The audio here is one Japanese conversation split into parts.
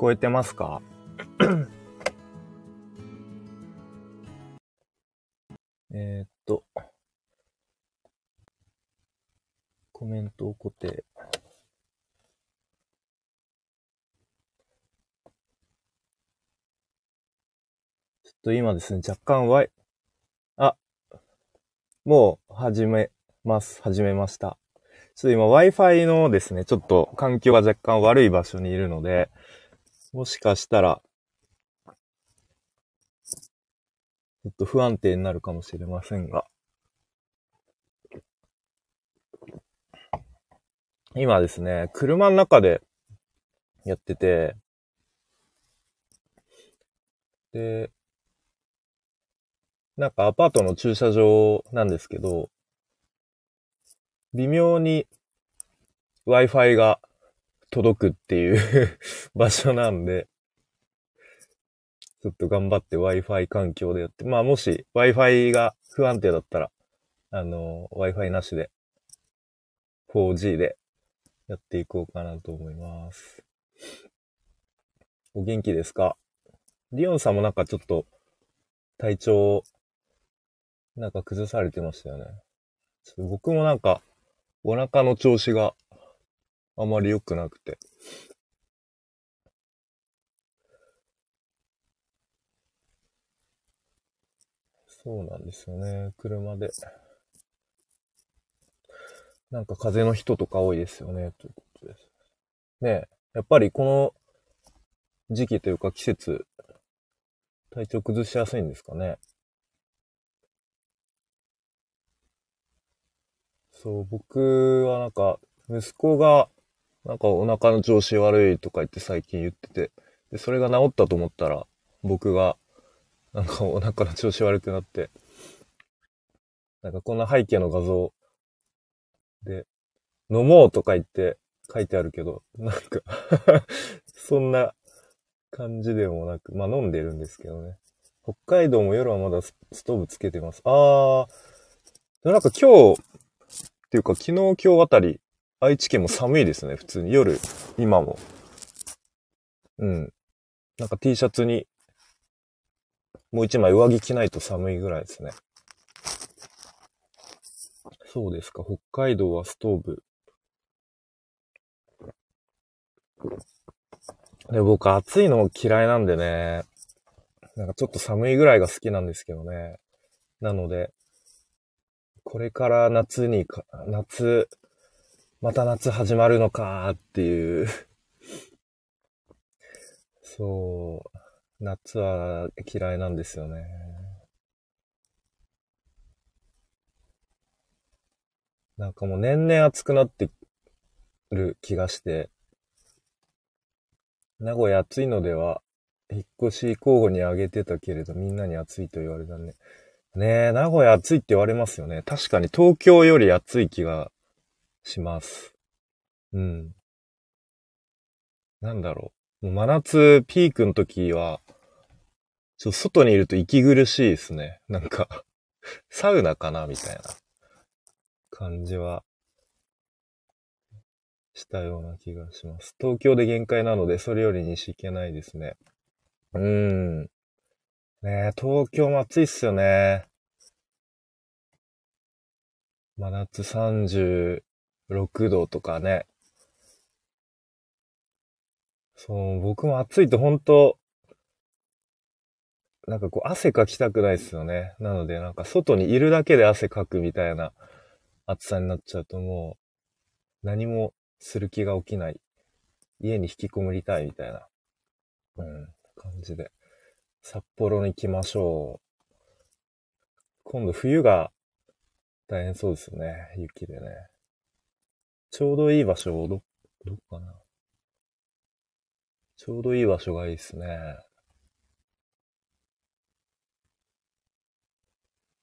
こえてますか？えーっと、コメントを固定。ちょっと今ですね、若干 Y、あ、もう始めます。始めました。ちょっと今 Wi-Fi のですね、ちょっと環境が若干悪い場所にいるので、もしかしたら、ちょっと不安定になるかもしれませんが。今ですね、車の中でやってて、で、なんかアパートの駐車場なんですけど、微妙に Wi-Fi が届くっていう 場所なんで、ちょっと頑張って Wi-Fi 環境でやって、まあもし Wi-Fi が不安定だったら、あの、Wi-Fi なしで 4G でやっていこうかなと思います。お元気ですか？リオンさんもなんかちょっと体調、なんか崩されてましたよね。僕もなんかお腹の調子があまり良くなくて。そうなんですよね。車で。なんか風の人とか多いですよね。ということです。ねえ。やっぱりこの時期というか季節、体調崩しやすいんですかね。そう、僕はなんか、息子が、なんかお腹の調子悪いとか言って最近言ってて、で、それが治ったと思ったら、僕が、なんかお腹の調子悪くなって、なんかこんな背景の画像で、飲もうとか言って書いてあるけど、なんか そんな感じでもなく、まあ飲んでるんですけどね。北海道も夜はまだストーブつけてます。あー、なんか今日、っていうか昨日今日あたり、愛知県も寒いですね、普通に。夜、今も。うん。なんか T シャツに、もう一枚上着着ないと寒いぐらいですね。そうですか、北海道はストーブ。で、僕暑いの嫌いなんでね、なんかちょっと寒いぐらいが好きなんですけどね。なので、これから夏にか、夏、また夏始まるのかっていう。そう、夏は嫌いなんですよね。なんかもう年々暑くなってる気がして、名古屋暑いのでは、引っ越し候補に挙げてたけれど、みんなに暑いと言われたね。ねえ、名古屋暑いって言われますよね。確かに東京より暑い気がします。うん。なんだろう。う真夏ピークの時は、ちょっと外にいると息苦しいですね。なんか、サウナかなみたいな感じはしたような気がします。東京で限界なので、それより西行けないですね。うーん。ねえ、東京も暑いっすよね。真夏6度とかね。そう、僕も暑いと本当なんかこう汗かきたくないっすよね。なのでなんか外にいるだけで汗かくみたいな暑さになっちゃうともう何もする気が起きない。家に引きこもりたいみたいな、うん、感じで。札幌に行きましょう。今度冬が大変そうですよね。雪でね。ちょうどいい場所を、ど、どこかな。ちょうどいい場所がいいですね。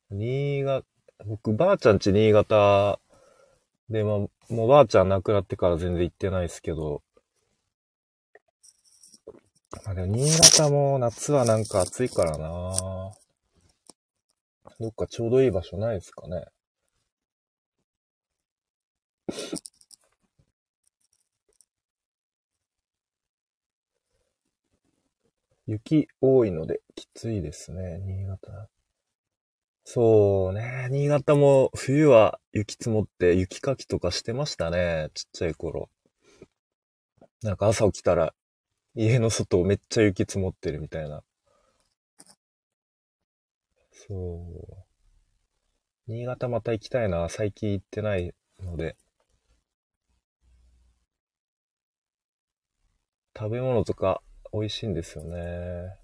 新潟、僕、ばあちゃんち新潟で、まあ、もうばあちゃん亡くなってから全然行ってないですけど、まあでも新潟も夏はなんか暑いからなどっかちょうどいい場所ないですかね。雪多いのできついですね、新潟。そうね、新潟も冬は雪積もって雪かきとかしてましたね、ちっちゃい頃。なんか朝起きたら家の外めっちゃ雪積もってるみたいな。そう。新潟また行きたいな。最近行ってないので。食べ物とか美味しいんですよね。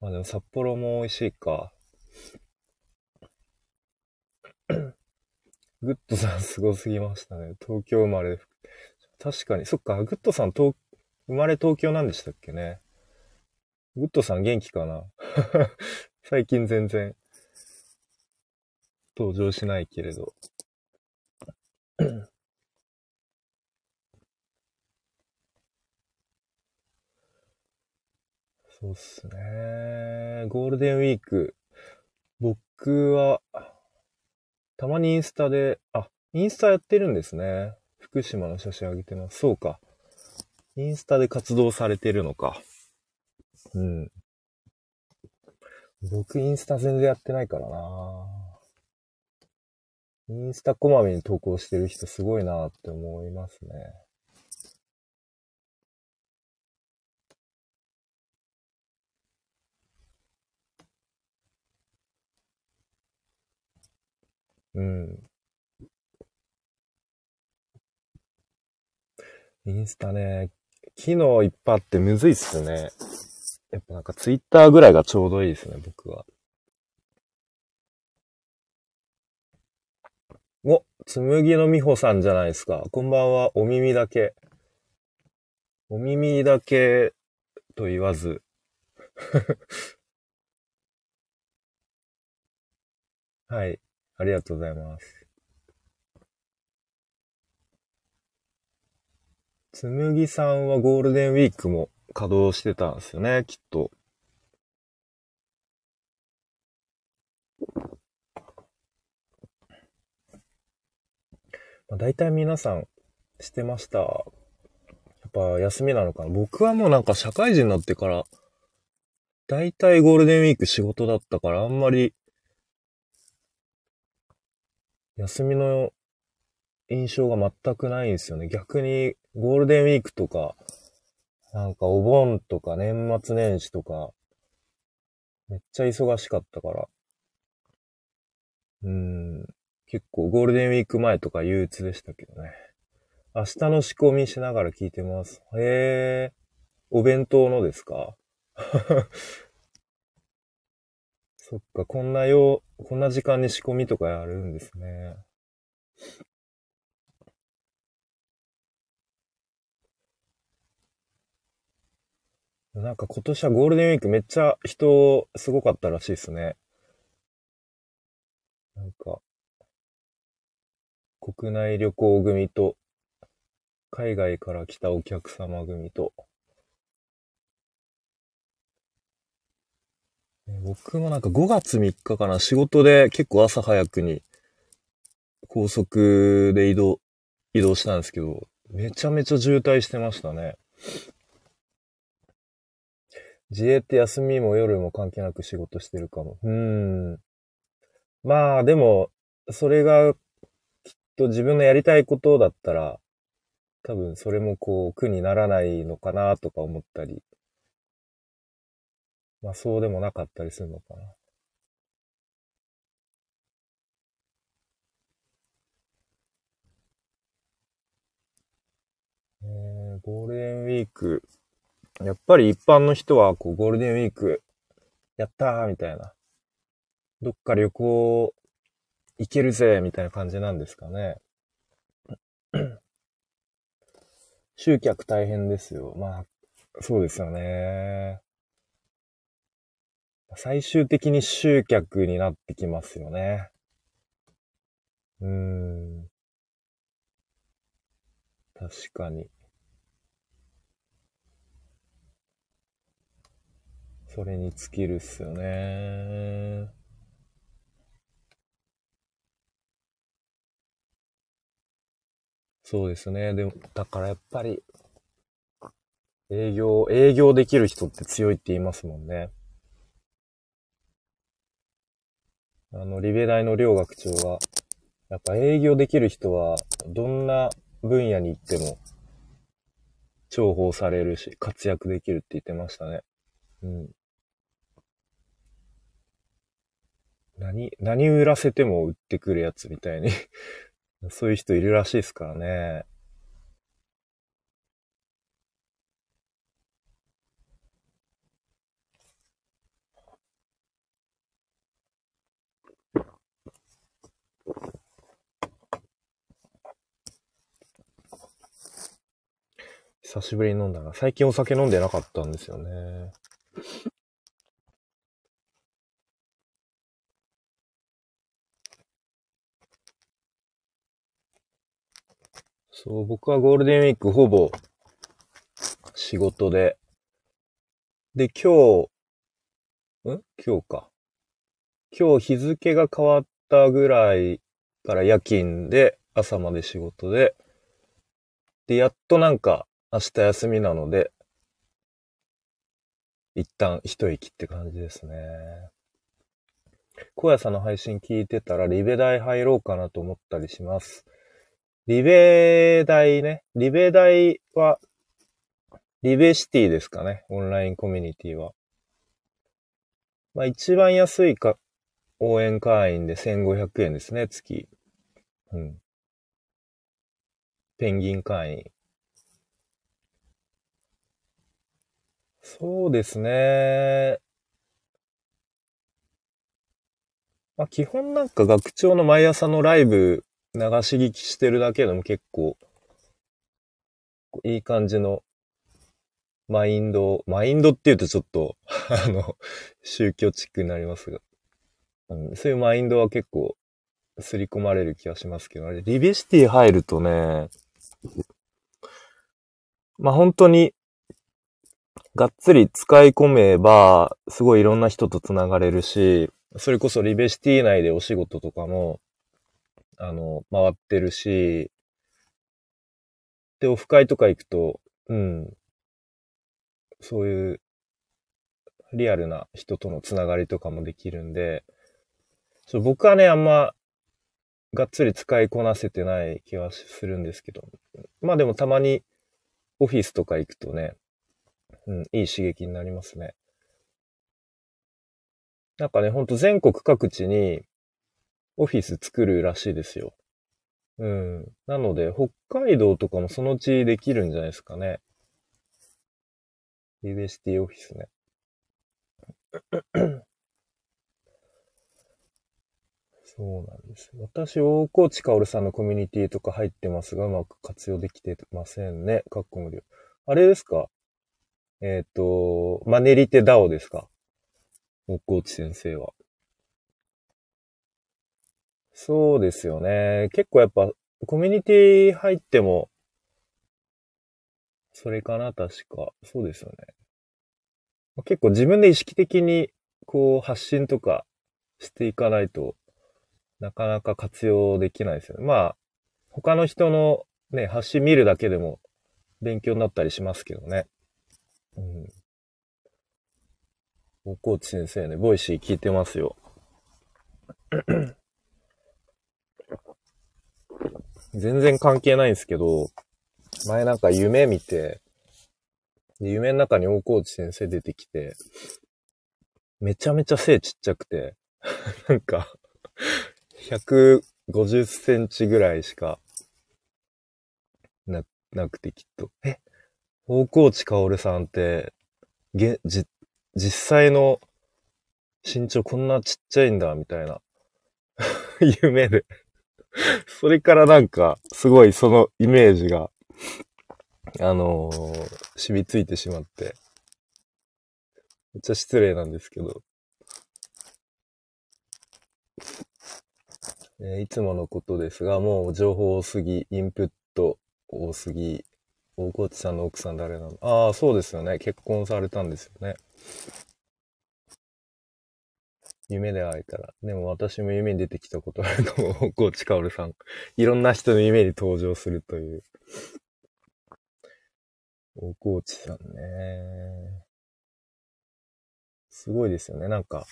まあでも札幌も美味しいか。グッドさんすごすぎましたね。東京生まれ。確かに。そっか、グッドさん東、生まれ東京なんでしたっけね。グッドさん元気かな？最近全然登場しないけれど。そうっすね。ゴールデンウィーク。僕は、たまにインスタで、あ、インスタやってるんですね。福島の写真あげてます。そうか。インスタで活動されてるのか。うん。僕インスタ全然やってないからなインスタこまめに投稿してる人すごいなって思いますね。うん。インスタね、機能いっぱいあってむずいっすね。やっぱなんかツイッターぐらいがちょうどいいですね、僕は。お、つむぎのみほさんじゃないですか。こんばんは、お耳だけ。お耳だけと言わず。はい。ありがとうございます。つむぎさんはゴールデンウィークも稼働してたんですよね、きっと。まあ、大体皆さんしてました。やっぱ休みなのかな。僕はもうなんか社会人になってから、大体ゴールデンウィーク仕事だったからあんまり、休みの印象が全くないんですよね。逆にゴールデンウィークとか、なんかお盆とか年末年始とか、めっちゃ忙しかったから。うん。結構ゴールデンウィーク前とか憂鬱でしたけどね。明日の仕込みしながら聞いてます。へえ。お弁当のですか？そっか、こんなよう、こんな時間に仕込みとかやるんですね。なんか今年はゴールデンウィークめっちゃ人すごかったらしいですね。なんか、国内旅行組と、海外から来たお客様組と、僕もなんか5月3日かな、仕事で結構朝早くに高速で移動、移動したんですけど、めちゃめちゃ渋滞してましたね。自営って休みも夜も関係なく仕事してるかも。うーん。まあ、でも、それが、きっと自分のやりたいことだったら、多分それもこう、苦にならないのかなとか思ったり。まあ、そうでもなかったりするのかな。えー、ゴールデンウィーク、やっぱり一般の人は、こう、ゴールデンウィーク、やったーみたいな。どっか旅行、行けるぜみたいな感じなんですかね。集客大変ですよ。まあ、そうですよね。最終的に集客になってきますよね。うーん。確かに。それに尽きるっすよね。そうですね。でも、だからやっぱり、営業、営業できる人って強いって言いますもんね。あの、リベ大の両学長は、やっぱ営業できる人は、どんな分野に行っても、重宝されるし、活躍できるって言ってましたね。うん。何、何売らせても売ってくるやつみたいに そういう人いるらしいですからね。久しぶりに飲んだな。最近お酒飲んでなかったんですよね。そう、僕はゴールデンウィークほぼ仕事で、で、今日、ん？今日か。今日日付が変わったぐらいから夜勤で朝まで仕事で、で、やっとなんか明日休みなので、一旦一息って感じですね。小屋さんの配信聞いてたらリベ大入ろうかなと思ったりします。リベ大ね。リベ大は、リベシティですかね。オンラインコミュニティは。まあ一番安いか、応援会員で1500円ですね、月。うん。ペンギン会員。そうですね。まあ、基本なんか学長の毎朝のライブ流し聞きしてるだけでも結構いい感じのマインド、マインドって言うとちょっと あの、宗教チックになりますが、うん、そういうマインドは結構刷り込まれる気がしますけど、あれ、リベシティ入るとね、まあ本当にがっつり使い込めば、すごいいろんな人と繋がれるし、それこそリベシティ内でお仕事とかも、あの、回ってるし、で、オフ会とか行くと、うん、そういうリアルな人とのつながりとかもできるんで、そう僕はね、あんま、がっつり使いこなせてない気はするんですけど。まあでもたまにオフィスとか行くとね、うん、いい刺激になりますね。なんかね、ほんと全国各地にオフィス作るらしいですよ。うん。なので、北海道とかもそのうちできるんじゃないですかね。リベシティオフィスね。そうなんです。私、大河内薫さんのコミュニティとか入ってますが、うまく活用できてませんね。かっこ無料。あれですか？えっ、ー、と、マネリテダオですか？大河内先生は。そうですよね。結構やっぱ、コミュニティ入っても、それかな、確か。そうですよね。結構自分で意識的に、こう、発信とかしていかないと、なかなか活用できないですよね。まあ、他の人のね、発信見るだけでも勉強になったりしますけどね。うん。大河内先生ね、 Voicy 聞いてますよ。全然関係ないんですけど、前なんか夢見て、で夢の中に大河内先生出てきて、めちゃめちゃ背ちっちゃくて、なんか、150センチぐらいしかな、なくてきっと。え、大河内薫さんって、げ、じ、実際の身長こんなちっちゃいんだ、みたいな。夢でそれからなんか、すごいそのイメージが、あのー、染みついてしまって。めっちゃ失礼なんですけど。えー、いつものことですが、もう情報多すぎ、インプット多すぎ、大河内さんの奥さん誰なの？ああ、そうですよね。結婚されたんですよね。夢で会えたら。でも私も夢に出てきたことあるかも、大河内かおるさん。いろんな人の夢に登場するという。大河内さんね。すごいですよね。なんか、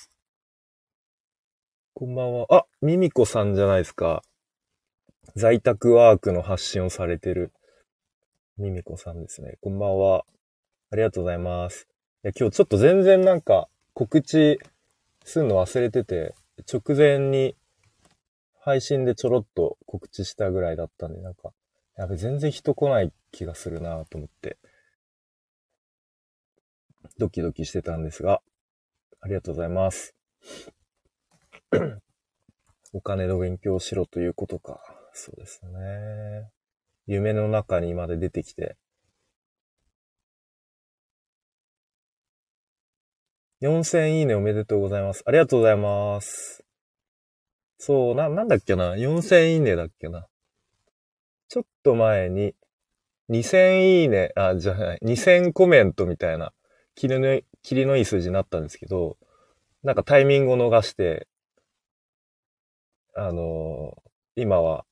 こんばんは。あ、ミミコさんじゃないですか。在宅ワークの発信をされてる、ミミコさんですね。こんばんは。ありがとうございます。いや、今日ちょっと全然なんか告知するの忘れてて、直前に配信でちょろっと告知したぐらいだったんで、なんか、やべ、全然人来ない気がするなと思って、ドキドキしてたんですが、ありがとうございます。お金の勉強をしろということか。そうですね。夢の中にまで出てきて。4000いいねおめでとうございます。ありがとうございます。そう、な、なんだっけな。4000いいねだっけな。ちょっと前に、2000いいね、あ、じゃない、2000コメントみたいな、切りの、切りのいい数字になったんですけど、なんかタイミングを逃して、あのー、今は、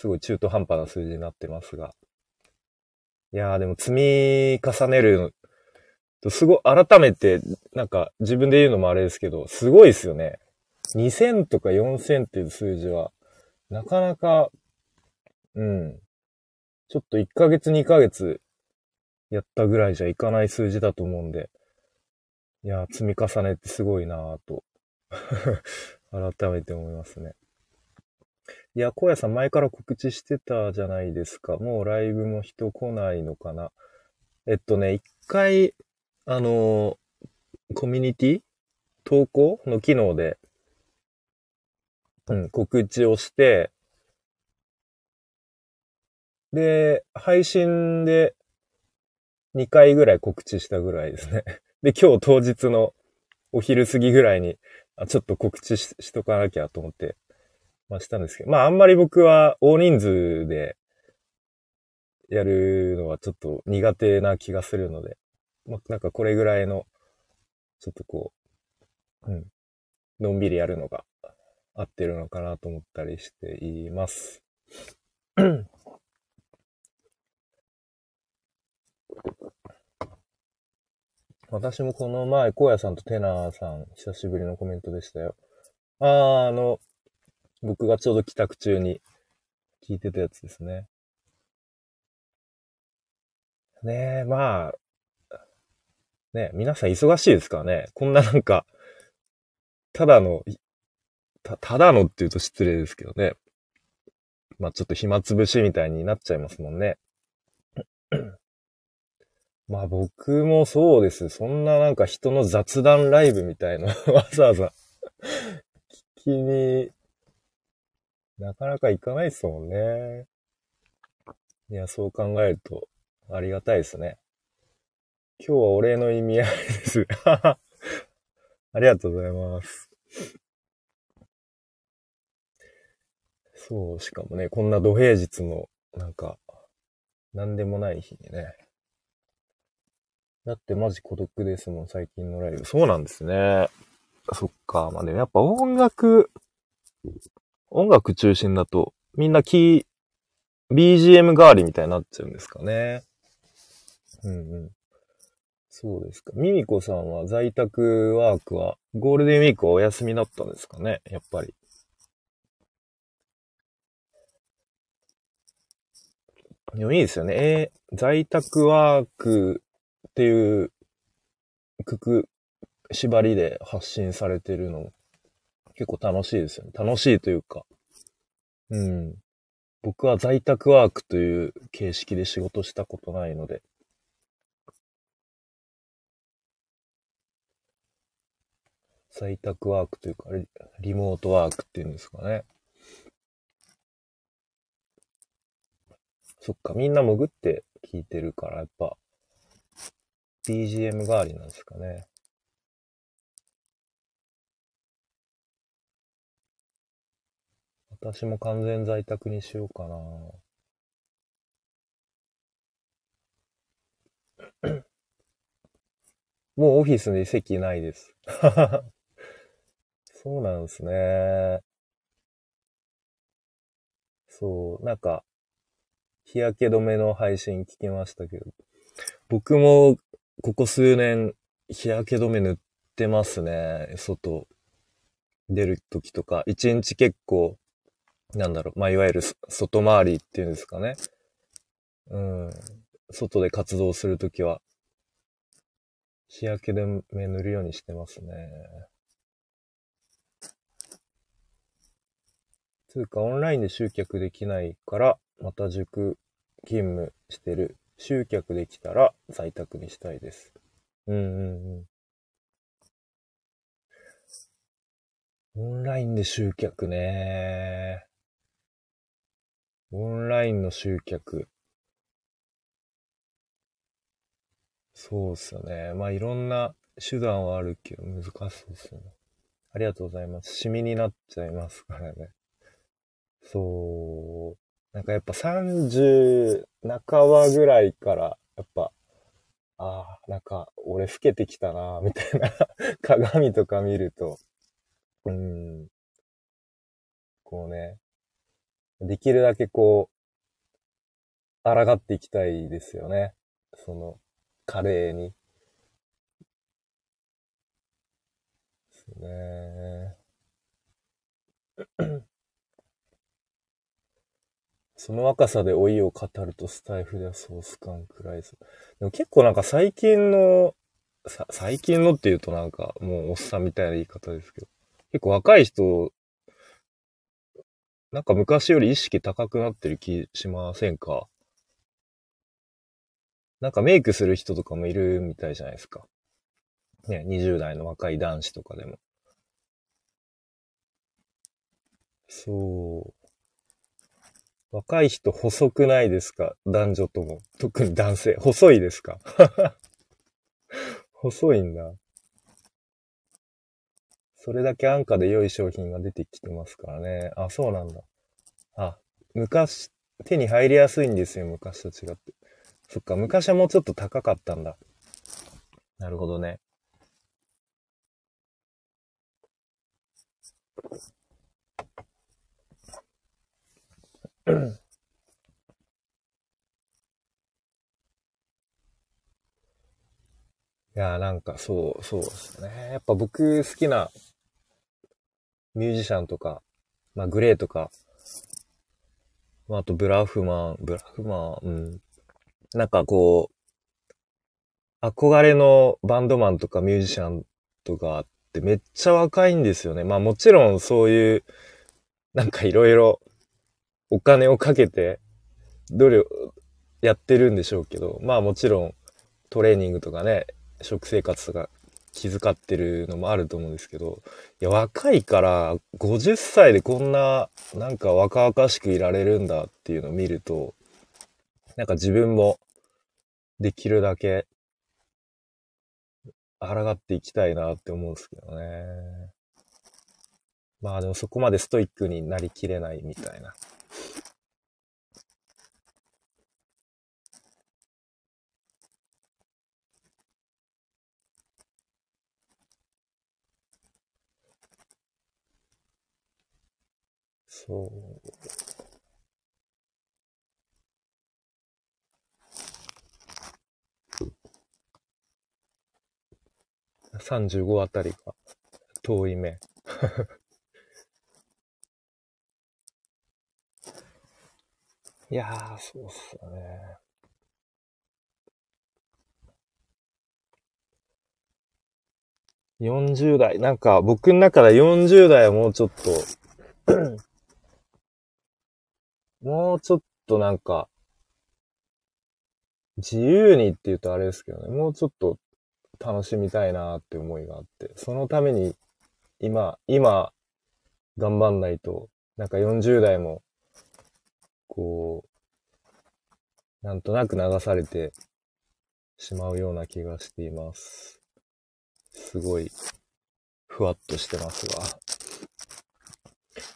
すごい中途半端な数字になってますが。いやーでも積み重ねる、すごい、改めて、なんか自分で言うのもあれですけど、すごいですよね。2000とか4000っていう数字は、なかなか、うん。ちょっと1ヶ月2ヶ月やったぐらいじゃいかない数字だと思うんで、いやー、積み重ねってすごいなぁと 改めて思いますね。いや、荒野さん前から告知してたじゃないですか。もうライブも人来ないのかな。えっとね、一回、あの、コミュニティ？投稿？の機能で、うん、告知をして、で、配信で2回ぐらい告知したぐらいですね。で、今日当日のお昼過ぎぐらいに、あちょっと告知ししとかなきゃと思って、まあしたんですけど、まああんまり僕は大人数でやるのはちょっと苦手な気がするので、まあなんかこれぐらいの、ちょっとこう、うん、のんびりやるのが合ってるのかなと思ったりしています。私もこの前、荒野さんとテナーさん、久しぶりのコメントでしたよ。ああ、あの、僕がちょうど帰宅中に聞いてたやつですね。ねえ、まあ、ね皆さん忙しいですからね。こんななんか、ただのた、ただのって言うと失礼ですけどね。まあちょっと暇つぶしみたいになっちゃいますもんね。まあ僕もそうです。そんななんか人の雑談ライブみたいなわざわざ聞きに、なかなか行かないですもんね。いや、そう考えるとありがたいですね。今日はお礼の意味合いです。ありがとうございます。そう、しかもね、こんな土平日の、なんか、なんでもない日にね。だってマジ孤独ですもん、最近のライブ。そうなんですね。そっか。まあでもやっぱ音楽、音楽中心だと、みんなキー、BGM 代わりみたいになっちゃうんですかね。うんうん。そうですか。ミミコさんは在宅ワークは、ゴールデンウィークはお休みだったんですかねやっぱり。でもいいですよね。えー、在宅ワークっていうくく、縛りで発信されてるの結構楽しいですよね。楽しいというか。うん。僕は在宅ワークという形式で仕事したことないので。在宅ワークというか、リモートワークっていうんですかね。そっか、みんな潜って聞いてるから、やっぱ、BGM 代わりなんですかね。私も完全在宅にしようかな。もうオフィスに席ないです。そうなんですね。そう、なんか、日焼け止めの配信聞きましたけど、僕もここ数年日焼け止め塗ってますね。外出る時とか、一日結構、なんだろう、まあ、いわゆる外回りっていうんですかね。うん。外で活動するときは、日焼け止め塗るようにしてますね。つうか、オンラインで集客できないから、また塾勤務してる。集客できたら在宅にしたいです。うんうんうん。オンラインで集客ね。オンラインの集客。そうっすよね。まあいろんな手段はあるけど難しそうっすよね。ありがとうございます。シミになっちゃいますからね。そう。なんかやっぱ30半ばぐらいから、やっぱ、ああ、なんか俺老けてきたな、みたいな 鏡とか見ると、うん。こうね、できるだけこう、抗っていきたいですよね。その、華麗に。ですね。その若さで老いを語るとスタイフではソース感くらいす。でも結構なんか最近の、さ、最近のって言うとなんかもうおっさんみたいな言い方ですけど、結構若い人、なんか昔より意識高くなってる気しませんか？なんかメイクする人とかもいるみたいじゃないですか。ね、20代の若い男子とかでも。そう。若い人細くないですか？男女とも。特に男性。細いですか？細いんだ。それだけ安価で良い商品が出てきてますからね。あ、そうなんだ。あ、昔、手に入りやすいんですよ、昔と違って。そっか、昔はもうちょっと高かったんだ。なるほどね。いやなんかそう、そうですね。やっぱ僕好きなミュージシャンとか、まあグレーとか、まああとブラフマン、ブラフマン、うん。なんかこう、憧れのバンドマンとかミュージシャンとかってめっちゃ若いんですよね。まあもちろんそういう、なんかいろいろお金をかけて、どれをやってるんでしょうけど、まあもちろんトレーニングとかね、食生活とか気遣ってるのもあると思うんですけど、いや、若いから50歳でこんななんか若々しくいられるんだっていうのを見ると、なんか自分もできるだけ抗っていきたいなって思うんですけどね。まあでもそこまでストイックになりきれないみたいな。そう。35あたりが遠い目。いやー、そうっすよね。40代、なんか僕の中で40代はもうちょっともうちょっとなんか、自由にって言うとあれですけどね、もうちょっと楽しみたいなって思いがあって、そのために今、今、頑張んないと、なんか40代も、こう、なんとなく流されてしまうような気がしています。すごい、ふわっとしてますが。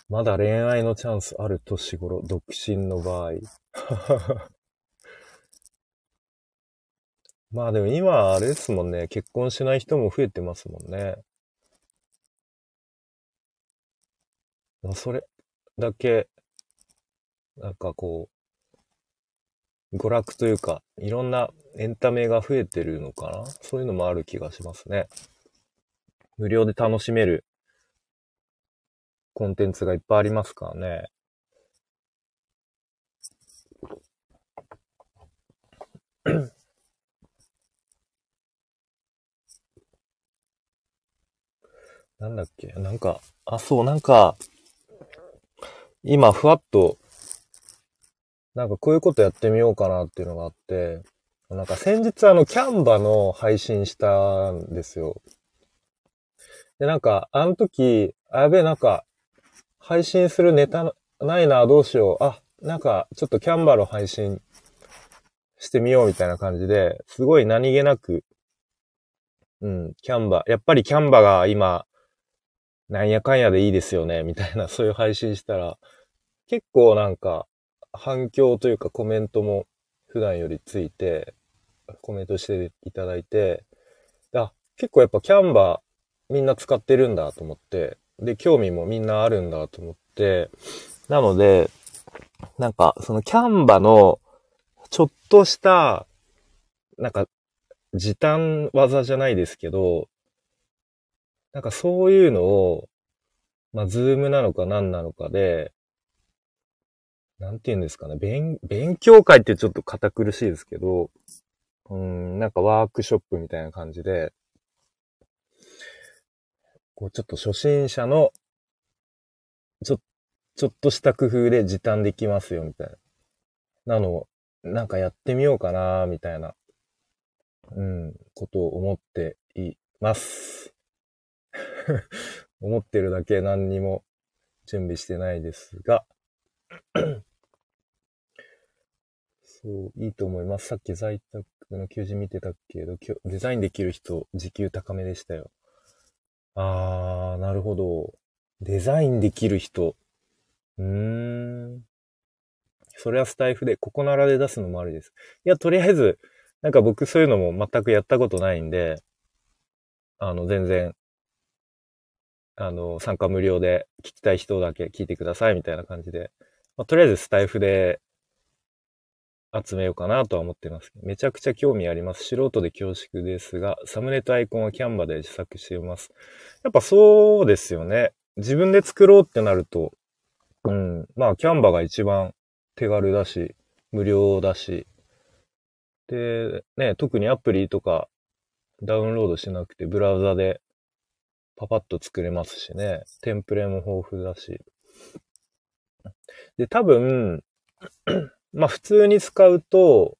まだ恋愛のチャンスある年頃、独身の場合。まあでも今あれですもんね、結婚しない人も増えてますもんね。それだけ、なんかこう娯楽というか、いろんなエンタメが増えてるのかなそういうのもある気がしますね。無料で楽しめるコンテンツがいっぱいありますからね。なんだっけ？なんか、あ、そう、なんか、今、ふわっと、なんかこういうことやってみようかなっていうのがあって、なんか先日あの、キャンバの配信したんですよ。で、なんか、あの時、あ、やべえ、なんか、配信するネタないな、どうしよう。あ、なんか、ちょっとキャンバーの配信してみようみたいな感じで、すごい何気なく、うん、キャンバー、やっぱりキャンバーが今、なんやかんやでいいですよね、みたいな、そういう配信したら、結構なんか、反響というかコメントも普段よりついて、コメントしていただいて、あ、結構やっぱキャンバーみんな使ってるんだと思って、で、興味もみんなあるんだと思って、なので、なんか、そのキャンバの、ちょっとした、なんか、時短技じゃないですけど、なんかそういうのを、まあ、ズームなのか何なのかで、なんて言うんですかね、勉、勉強会ってちょっと堅苦しいですけど、うん、なんかワークショップみたいな感じで、こうちょっと初心者の、ちょ、ちょっとした工夫で時短できますよ、みたいな。なの、なんかやってみようかな、みたいな、うん、ことを思っています。思ってるだけ何にも準備してないですが そう、いいと思います。さっき在宅の求人見てたけど、デザインできる人、時給高めでしたよ。あー、なるほど。デザインできる人。うーん。それはスタイフで、ここならで出すのもありです。いや、とりあえず、なんか僕そういうのも全くやったことないんで、あの、全然あの、参加無料で聞きたい人だけ聞いてくださいみたいな感じで、まあ、とりあえずスタイフで集めようかなとは思ってます。めちゃくちゃ興味あります。素人で恐縮ですが、サムネとアイコンはキャンバで自作しています。やっぱそうですよね。自分で作ろうってなると、うん、まあキャンバが一番手軽だし、無料だし、で、ね、特にアプリとかダウンロードしなくてブラウザでパパッと作れますしね。テンプレも豊富だし。で、多分、まあ普通に使うと、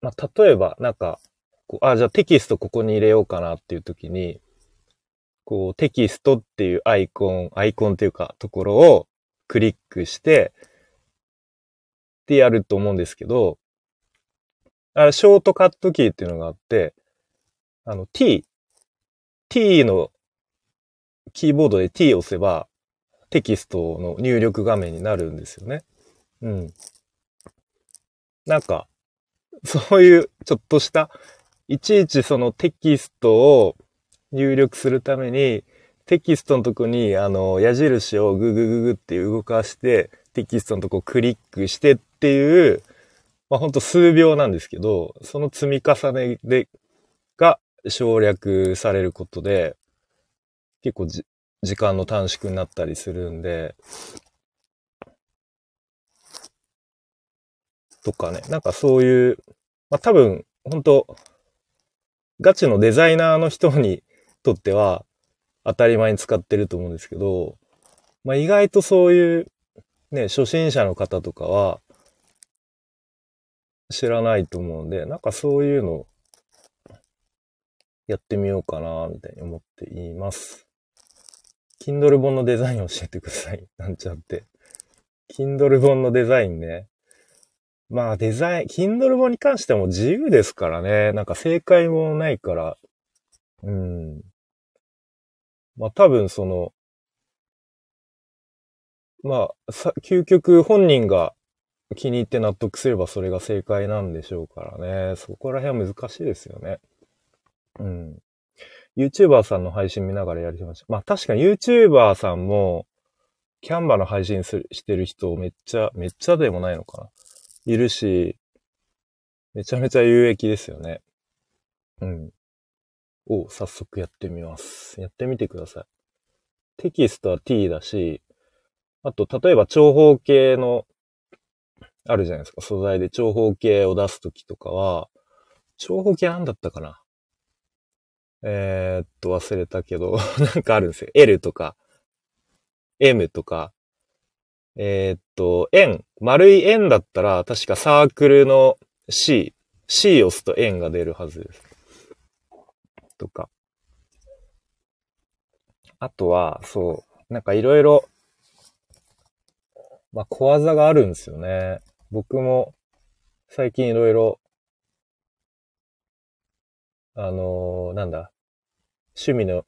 まあ例えば、なんか、こうあ、じゃあテキストここに入れようかなっていう時に、こうテキストっていうアイコン、アイコンっていうかところをクリックして、ってやると思うんですけど、あれ、ショートカットキーっていうのがあって、あの t、t のキーボードで t を押せばテキストの入力画面になるんですよね。うん。なんか、そういうちょっとした、いちいちそのテキストを入力するために、テキストのとこに、あの、矢印をググググって動かして、テキストのとこクリックしてっていう、まあ、ほんと数秒なんですけど、その積み重ねで、が省略されることで、結構じ時間の短縮になったりするんで、とかね、なんかそういう、まあ多分、本当ガチのデザイナーの人にとっては当たり前に使ってると思うんですけど、まあ意外とそういうね、初心者の方とかは知らないと思うんで、なんかそういうのやってみようかな、みたいに思っています。Kindle 本のデザイン教えてください。なんちゃって。Kindle 本のデザインね。まあデザイン、Kindle 本に関しても自由ですからね。なんか正解もないから。うん。まあ多分その、まあ、さ、究極本人が気に入って納得すればそれが正解なんでしょうからね。そこら辺は難しいですよね。うん。YouTuber さんの配信見ながらやりました。まあ確かに YouTuber さんも、キャンバの配信するしてる人めっちゃ、めっちゃでもないのかな。いるし、めちゃめちゃ有益ですよね。うん。を早速やってみます。やってみてください。テキストは t だし、あと、例えば長方形の、あるじゃないですか。素材で長方形を出すときとかは、長方形なんだったかなえー、っと、忘れたけど、なんかあるんですよ。L とか、M とか、えー、っと、円、丸い円だったら、確かサークルの C、C を押すと円が出るはずです。とか。あとは、そう、なんかいろいろ、まあ、小技があるんですよね。僕も、最近いろいろ、あのー、なんだ、趣味の、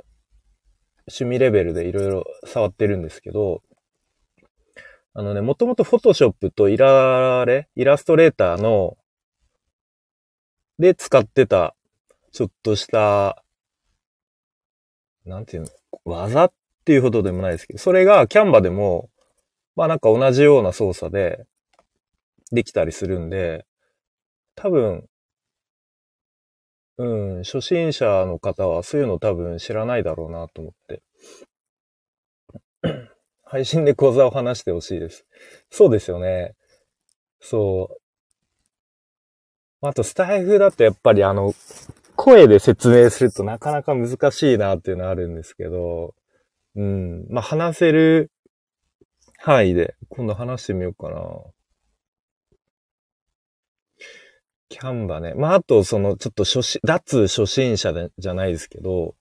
趣味レベルでいろいろ触ってるんですけど、あのね、もともとフォトショップとイラレ、イラストレーターの、で使ってた、ちょっとした、なんていうの、技っていうほどでもないですけど、それがキャンバでも、まあなんか同じような操作でできたりするんで、多分、うん、初心者の方はそういうの多分知らないだろうなと思って。配信で講座を話してほしいです。そうですよね。そう。あと、スタイフだとやっぱりあの、声で説明するとなかなか難しいなっていうのはあるんですけど、うん。まあ、話せる範囲で今度話してみようかな。キャンバね。まあ、あと、その、ちょっと初心、脱初心者でじゃないですけど、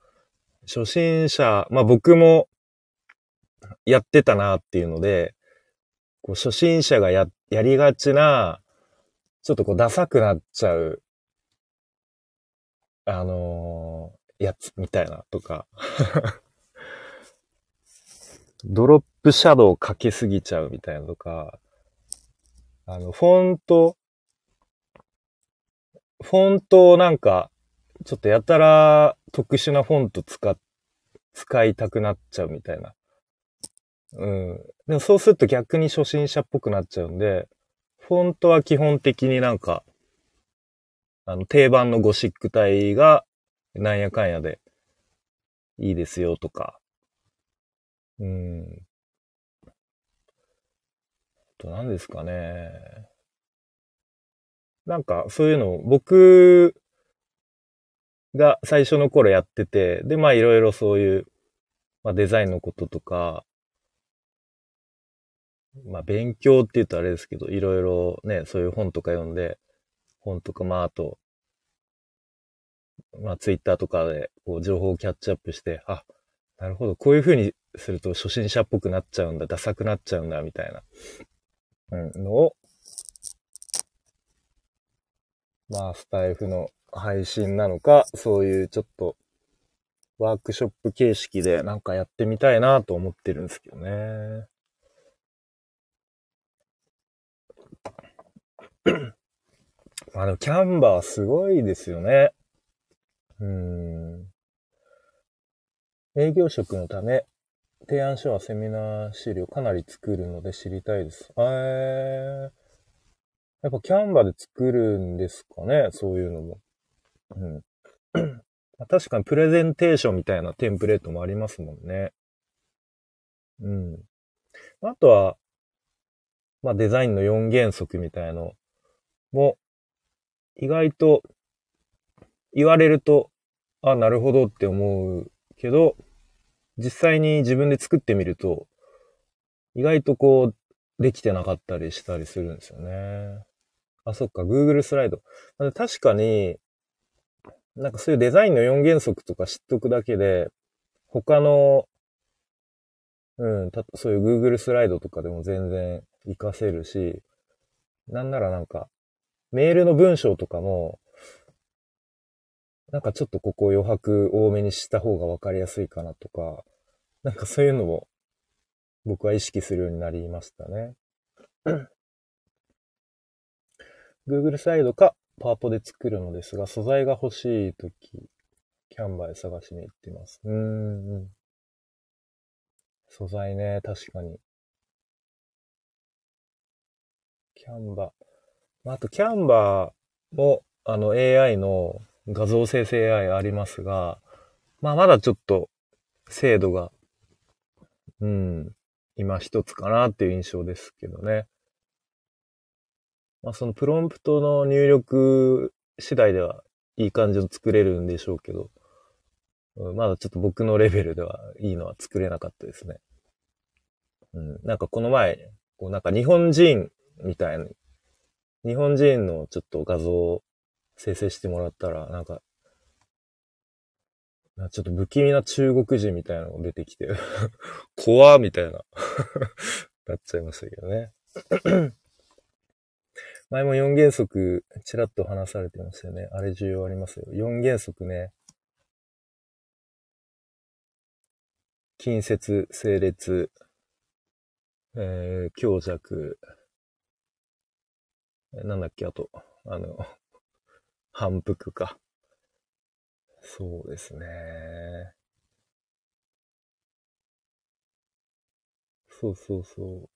初心者、まあ僕もやってたなっていうので、こう初心者がや、やりがちな、ちょっとこうダサくなっちゃう、あのー、やつみたいなとか。ドロップシャドウかけすぎちゃうみたいなとか、あの、フォント、フォントをなんか、ちょっとやたら特殊なフォント使、使いたくなっちゃうみたいな。うん。でもそうすると逆に初心者っぽくなっちゃうんで、フォントは基本的になんか、あの、定番のゴシック体が、なんやかんやで、いいですよとか。うん。あと何ですかね。なんか、そういうの、僕が最初の頃やってて、で、まあいろいろそういう、まあデザインのこととか、まあ勉強って言うとあれですけど、いろいろね、そういう本とか読んで、本とか、まああと、まあツイッターとかでこう情報をキャッチアップして、あ、なるほど、こういう風にすると初心者っぽくなっちゃうんだ、ダサくなっちゃうんだ、みたいな、うん、のを、まあ、スタイフの配信なのか、そういうちょっと、ワークショップ形式でなんかやってみたいなと思ってるんですけどね。まあでもキャンバーすごいですよね。うん。営業職のため、提案書はセミナー資料かなり作るので知りたいです。えー、やっぱキャンバーで作るんですかねそういうのも。うん。確かにプレゼンテーションみたいなテンプレートもありますもんね。うん。あとは、まあデザインの4原則みたいのも、意外と言われると、あ、なるほどって思うけど、実際に自分で作ってみると、意外とこう、できてなかったりしたりするんですよね。あ、そっか、Google スライド。確かに、なんかそういうデザインの4原則とか知っとくだけで、他の、うん、たそういう Google スライドとかでも全然活かせるし、なんならなんか、メールの文章とかも、なんかちょっとここ余白多めにした方がわかりやすいかなとか、なんかそういうのも僕は意識するようになりましたね。Google サイドかパワポで作るのですが、素材が欲しいとき、キャンバーで探しに行ってます。うん。素材ね、確かに。キャンバー。あと、キャンバーも、あの、AI の画像生成 AI ありますが、まあ、まだちょっと、精度が、うん、今一つかなっていう印象ですけどね。まあ、そのプロンプトの入力次第ではいい感じの作れるんでしょうけど、まだちょっと僕のレベルではいいのは作れなかったですね。うん、なんかこの前、こうなんか日本人みたいに、日本人のちょっと画像を生成してもらったら、なんか、ちょっと不気味な中国人みたいなのが出てきて 怖みたいな なっちゃいましたけどね 前も4原則、ちらっと話されてましたよね。あれ重要ありますよ。4原則ね。近接、整列、えー、強弱、なんだっけ、あと、あの、反復か。そうですね。そうそうそう。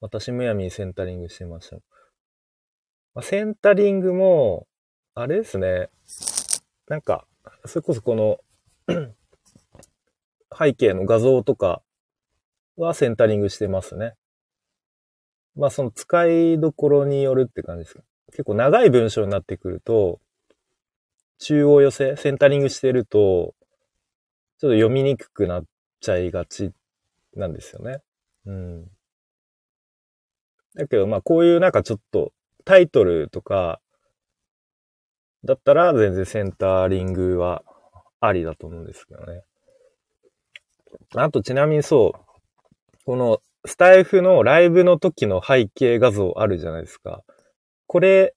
私むやみにセンタリングしてました。まあ、センタリングも、あれですね。なんか、それこそこの 背景の画像とかはセンタリングしてますね。まあその使いどころによるって感じですか？結構長い文章になってくると、中央寄せ、センタリングしてると、ちょっと読みにくくなっちゃいがちなんですよね。うん。だけどまあこういうなんかちょっとタイトルとか、だったら全然センタリングはありだと思うんですけどね。あとちなみにそう、このスタイフのライブの時の背景画像あるじゃないですか。これ、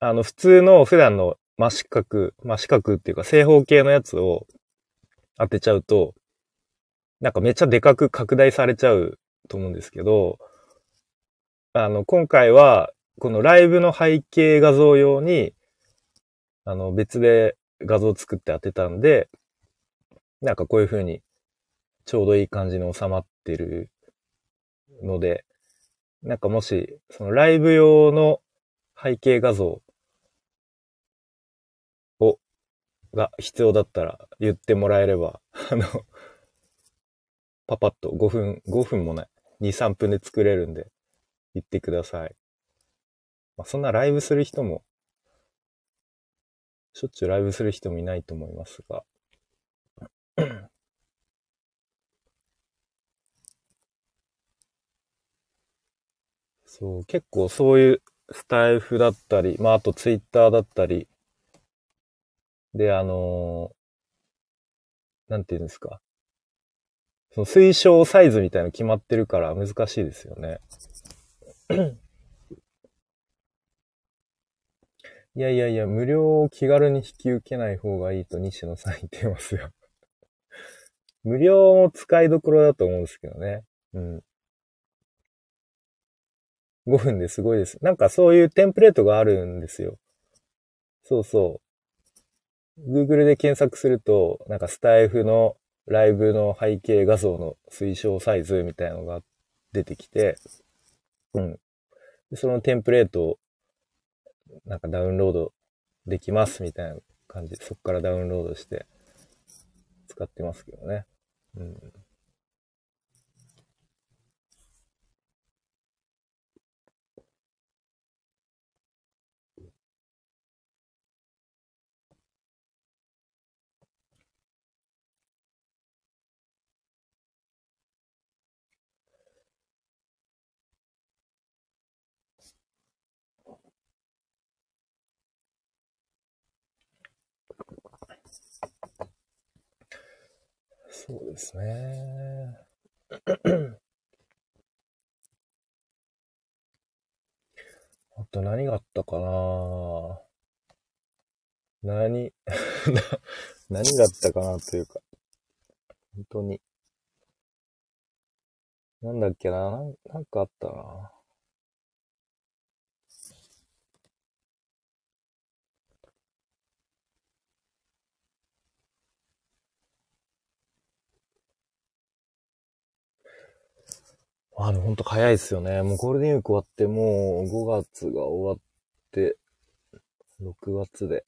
あの普通の普段の真四角、真四角っていうか正方形のやつを当てちゃうと、なんかめっちゃでかく拡大されちゃうと思うんですけど、あの、今回は、このライブの背景画像用に、あの、別で画像作って当てたんで、なんかこういう風に、ちょうどいい感じに収まってるので、なんかもし、そのライブ用の背景画像を、が必要だったら言ってもらえれば、あの、パパッと5分、5分もない。2、3分で作れるんで、言ってください。まあ、そんなライブする人もしょっちゅうライブする人もいないと思いますが。そう、結構そういうスタイフだったり、まああとツイッターだったり、で、あのー、なんていうんですか。その推奨サイズみたいなの決まってるから難しいですよね。いやいやいや、無料を気軽に引き受けない方がいいと西野さん言ってますよ無料も使いどころだと思うんですけどね。うん。5分ですごいです。なんかそういうテンプレートがあるんですよ。そうそう。Google で検索すると、なんかスタイフのライブの背景画像の推奨サイズみたいなのが出てきて、うん。そのテンプレートなんかダウンロードできますみたいな感じで、そこからダウンロードして使ってますけどね。うん。そうですね。あと何があったかな何、何があったかなというか、本当に。なんだっけななんかあったなあ、でもほんと早いですよね。もうゴールデンウィーク終わって、もう5月が終わって、6月で。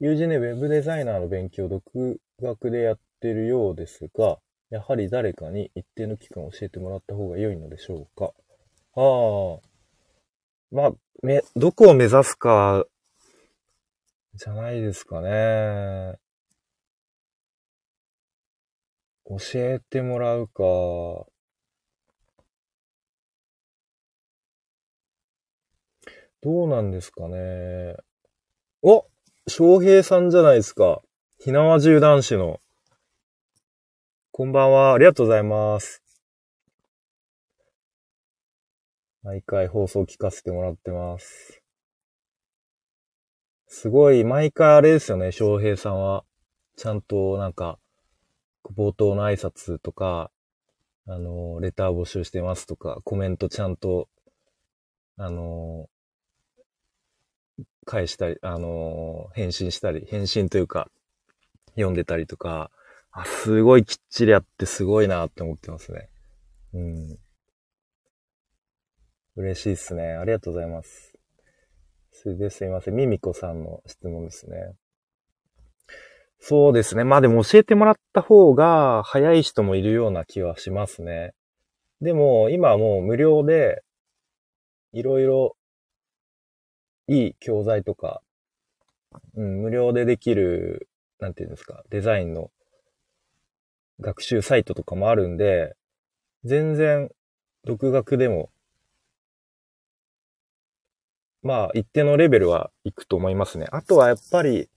友人ね、ウェブデザイナーの勉強を独学でやってるようですが、やはり誰かに一定の期間教えてもらった方が良いのでしょうか？ああ。まあ、め、どこを目指すか、じゃないですかね。教えてもらうか。どうなんですかね。お翔平さんじゃないですか。ひなわ銃男子の。こんばんは。ありがとうございます。毎回放送聞かせてもらってます。すごい、毎回あれですよね、翔平さんは。ちゃんと、なんか、冒頭の挨拶とか、あの、レター募集してますとか、コメントちゃんと、あの、返したり、あの、返信したり、返信というか、読んでたりとか、あ、すごいきっちりやってすごいなって思ってますね。うん。嬉しいっすね。ありがとうございます。それですいません。ミミコさんの質問ですね。そうですね。まあでも教えてもらった方が早い人もいるような気はしますね。でも今はもう無料でいろいろいい教材とか、うん、無料でできる、なんていうんですか、デザインの学習サイトとかもあるんで、全然独学でもまあ、一定のレベルは行くと思いますね。あとはやっぱり、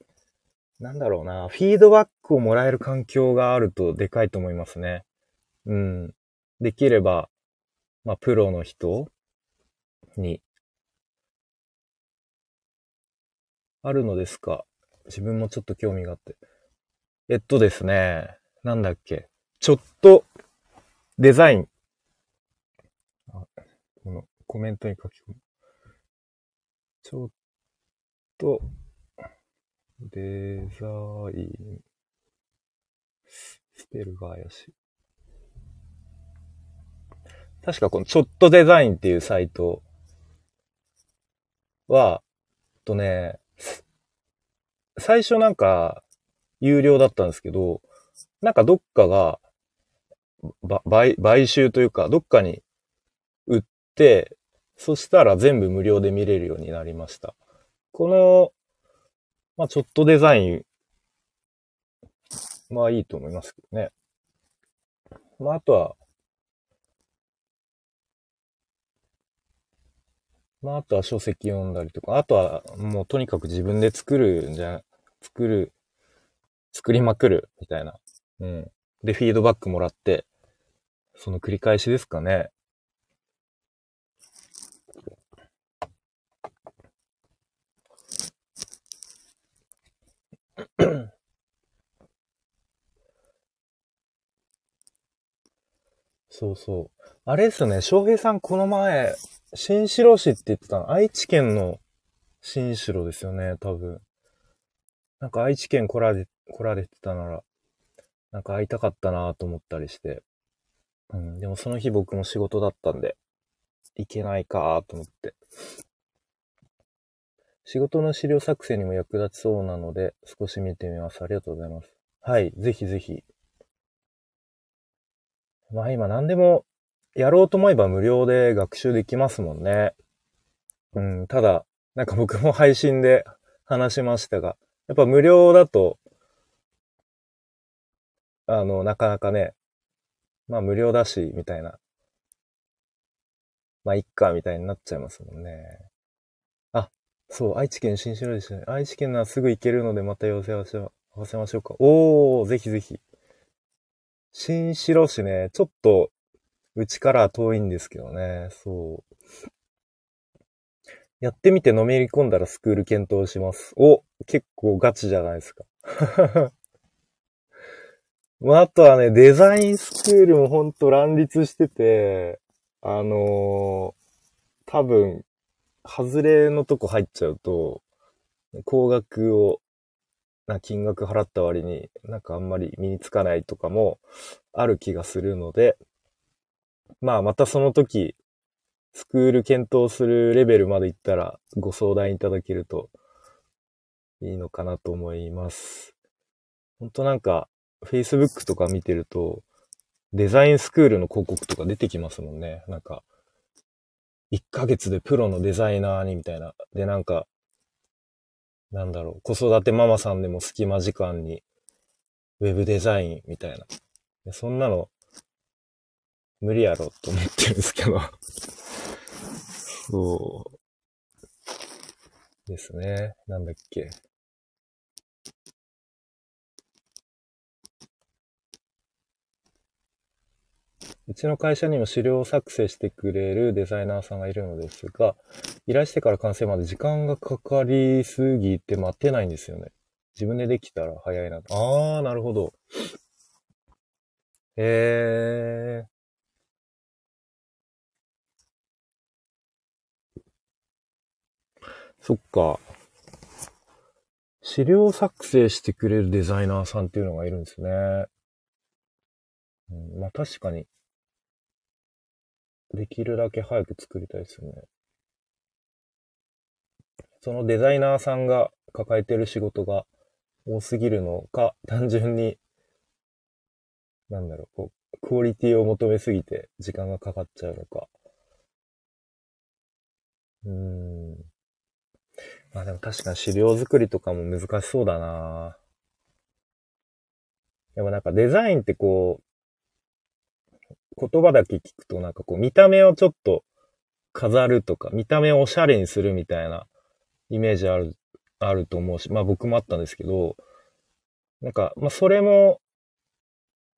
なんだろうな、フィードバックをもらえる環境があるとでかいと思いますね。うん。できれば、まあ、プロの人に、あるのですか？自分もちょっと興味があって。えっとですね、なんだっけ？ちょっと、デザイン。あこのコメントに書き込む。ちょっと、デザイン、スペルが怪しい。確かこのちょっとデザインっていうサイトは、とね、最初なんか有料だったんですけど、なんかどっかが、ば買買収というか、どっかに売って、そしたら全部無料で見れるようになりました。この、まあ、ちょっとデザイン、まあいいと思いますけどね。まああとは、まああとは書籍読んだりとか、あとはもうとにかく自分で作るんじゃ、作る、作りまくるみたいな。うん。で、フィードバックもらって、その繰り返しですかね。そうそう。あれですね、翔平さんこの前、新城市って言ってたの、愛知県の新城ですよね、多分。なんか愛知県来られ、来られてたなら、なんか会いたかったなと思ったりして。うん、でもその日僕も仕事だったんで、行けないかと思って。仕事の資料作成にも役立ちそうなので、少し見てみます。ありがとうございます。はい、ぜひぜひ。まあ今何でもやろうと思えば無料で学習できますもんね。うん、ただ、なんか僕も配信で話しましたが、やっぱ無料だと、あの、なかなかね、まあ無料だし、みたいな。まあいっか、みたいになっちゃいますもんね。そう、愛知県新城でしたね。愛知県ならすぐ行けるのでまた寄せ合わせ合わせましょうか。おー、ぜひぜひ。新城市ね、ちょっと、うちから遠いんですけどね、そう。やってみてのめり込んだらスクール検討します。お、結構ガチじゃないですか。まあ、あとはね、デザインスクールもほんと乱立してて、あのー多分、外れのとこ入っちゃうと、高額をな金額払った割になんかあんまり身につかないとかもある気がするので、まあまたその時、スクール検討するレベルまで行ったらご相談いただけるといいのかなと思います。ほんとなんか、Facebook とか見てると、デザインスクールの広告とか出てきますもんね。なんか、1ヶ月でプロのデザイナーにみたいな。で、なんか、なんだろう、子育てママさんでも隙間時間に、ウェブデザインみたいな。そんなの、無理やろと思ってるんですけど。そう。ですね。なんだっけ。うちの会社にも資料作成してくれるデザイナーさんがいるのですが、依頼してから完成まで時間がかかりすぎて待てないんですよね。自分でできたら早いな。あー、なるほど。えー。そっか。資料作成してくれるデザイナーさんっていうのがいるんですね。うん、まあ確かに。できるだけ早く作りたいですよね。そのデザイナーさんが抱えてる仕事が多すぎるのか、単純に、なんだろう、こう、クオリティを求めすぎて時間がかかっちゃうのか。うーん。まあでも確かに資料作りとかも難しそうだなでもなんかデザインってこう、言葉だけ聞くとなんかこう見た目をちょっと飾るとか、見た目をおしゃれにするみたいなイメージある、あると思うし、まあ僕もあったんですけど、なんか、まあそれも、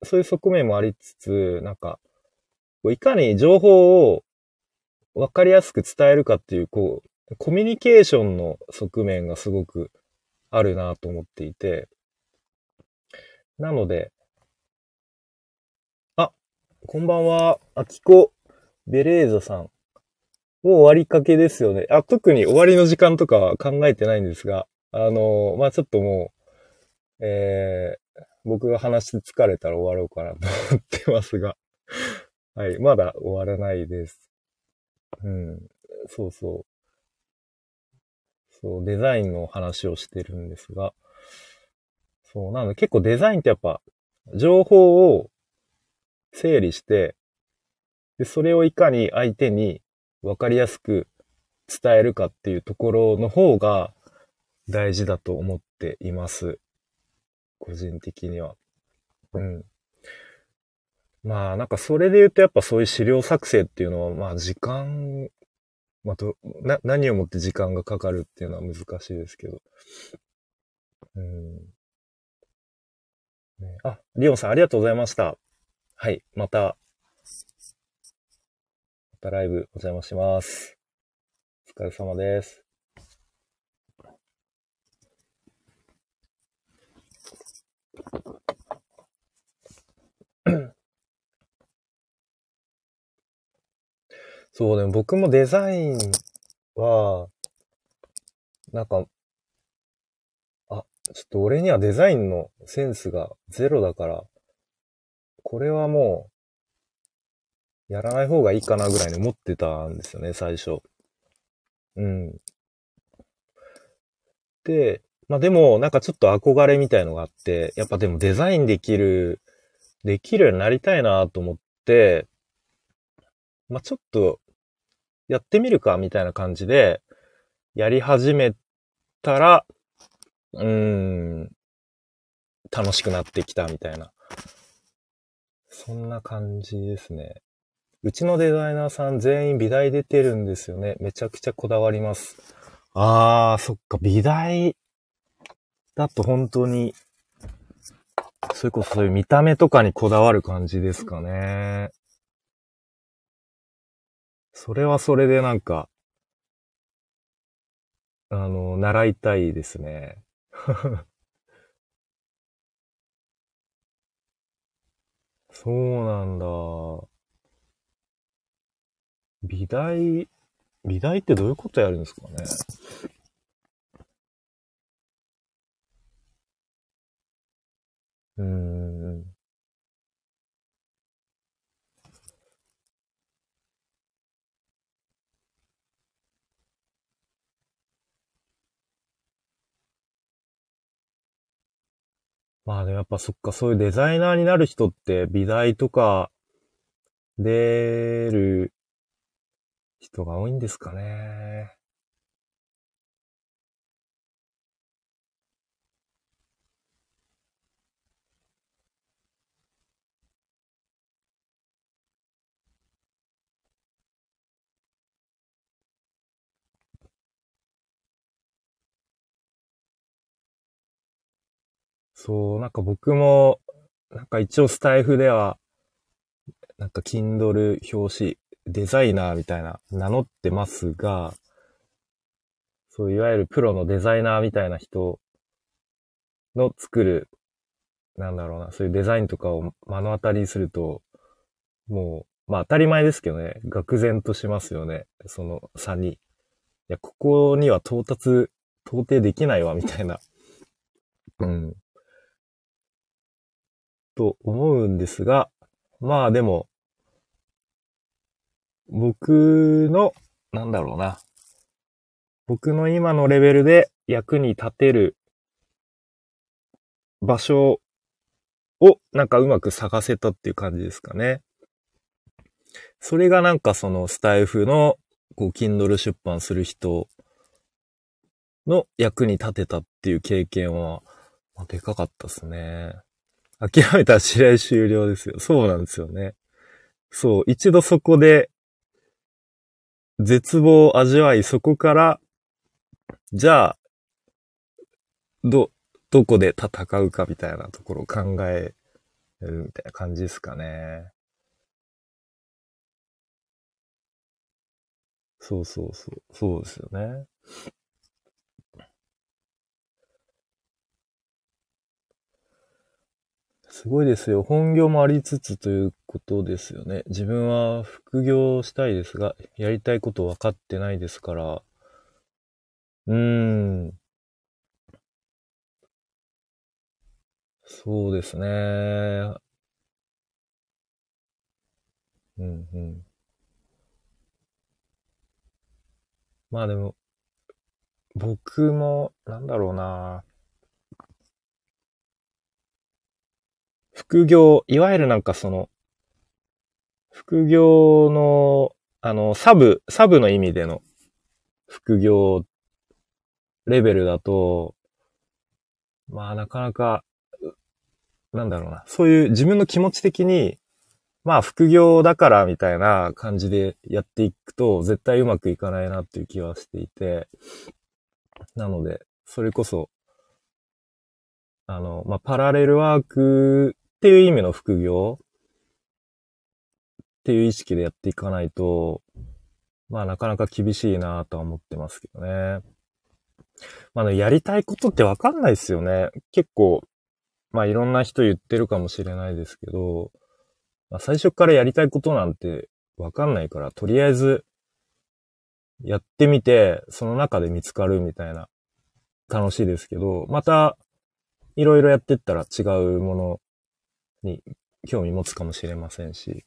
そういう側面もありつつ、なんか、いかに情報をわかりやすく伝えるかっていう、こう、コミュニケーションの側面がすごくあるなと思っていて、なので、こんばんは。あきこ、ベレーザさん。もう終わりかけですよね。あ、特に終わりの時間とかは考えてないんですが、あのまあ、ちょっともう、えー、僕が話して疲れたら終わろうかなと思ってますが、はい、まだ終わらないです。うん、そうそう。そう、デザインの話をしてるんですが、そう、なので結構デザインってやっぱ、情報を整理して、で、それをいかに相手に分かりやすく伝えるかっていうところの方が大事だと思っています。個人的には。うん。まあ、なんかそれで言うとやっぱそういう資料作成っていうのは、まあ時間、まあと、な、何をもって時間がかかるっていうのは難しいですけど。うん。ね、あ、リオンさんありがとうございました。はい、また、またライブお邪魔します。お疲れ様です。そうね、僕もデザインは、なんか、あ、ちょっと俺にはデザインのセンスがゼロだから、これはもう、やらない方がいいかなぐらいに思ってたんですよね、最初。うん。で、まあでも、なんかちょっと憧れみたいのがあって、やっぱでもデザインできる、できるようになりたいなと思って、まあちょっと、やってみるか、みたいな感じで、やり始めたら、うーん、楽しくなってきたみたいなそんな感じですね。うちのデザイナーさん全員美大出てるんですよね。めちゃくちゃこだわります。あー、そっか、美大だと本当に、それこそそういう見た目とかにこだわる感じですかね。それはそれでなんか、あの、習いたいですね。そうなんだ。美大、美大ってどういうことやるんですかね？うーん。まあでも、やっぱそっか、そういうデザイナーになる人って美大とか出る人が多いんですかね。そう、なんか僕も、なんか一応スタイフでは、なんか Kindle 表紙、デザイナーみたいな名乗ってますが、そう、いわゆるプロのデザイナーみたいな人の作る、なんだろうな、そういうデザインとかを目の当たりにすると、もう、まあ当たり前ですけどね、愕然としますよね、その差に。いや、ここには到達、到底できないわ、みたいな。うん。と思うんですが、まあでも、僕の、なんだろうな。僕の今のレベルで役に立てる場所をなんかうまく探せたっていう感じですかね。それがなんかそのスタイフのこう Kindle 出版する人の役に立てたっていう経験は、まあ、でかかったですね。諦めたら試合終了ですよ。そうなんですよね。そう、一度そこで、絶望を味わい、そこから、じゃあ、ど、どこで戦うかみたいなところを考えるみたいな感じですかね。そうそうそう。そうですよね。すごいですよ。本業もありつつということですよね。自分は副業したいですが、やりたいこと分かってないですから。うーん。そうですね。うんうん。まあでも、僕も、なんだろうな。副業、いわゆるなんかその、副業の、あの、サブ、サブの意味での副業レベルだと、まあなかなか、なんだろうな、そういう自分の気持ち的に、まあ副業だからみたいな感じでやっていくと絶対うまくいかないなっていう気はしていて、なので、それこそ、あの、まあ、パラレルワークっていう意味の副業？っていう意識でやっていかないと、まあなかなか厳しいなとは思ってますけどね。まあね、やりたいことってわかんないですよね。結構、まあいろんな人言ってるかもしれないですけど、まあ、最初からやりたいことなんてわかんないから、とりあえずやってみて、その中で見つかるみたいな楽しいですけど、またいろいろやってったら違うものに興味持つかもしれませんし、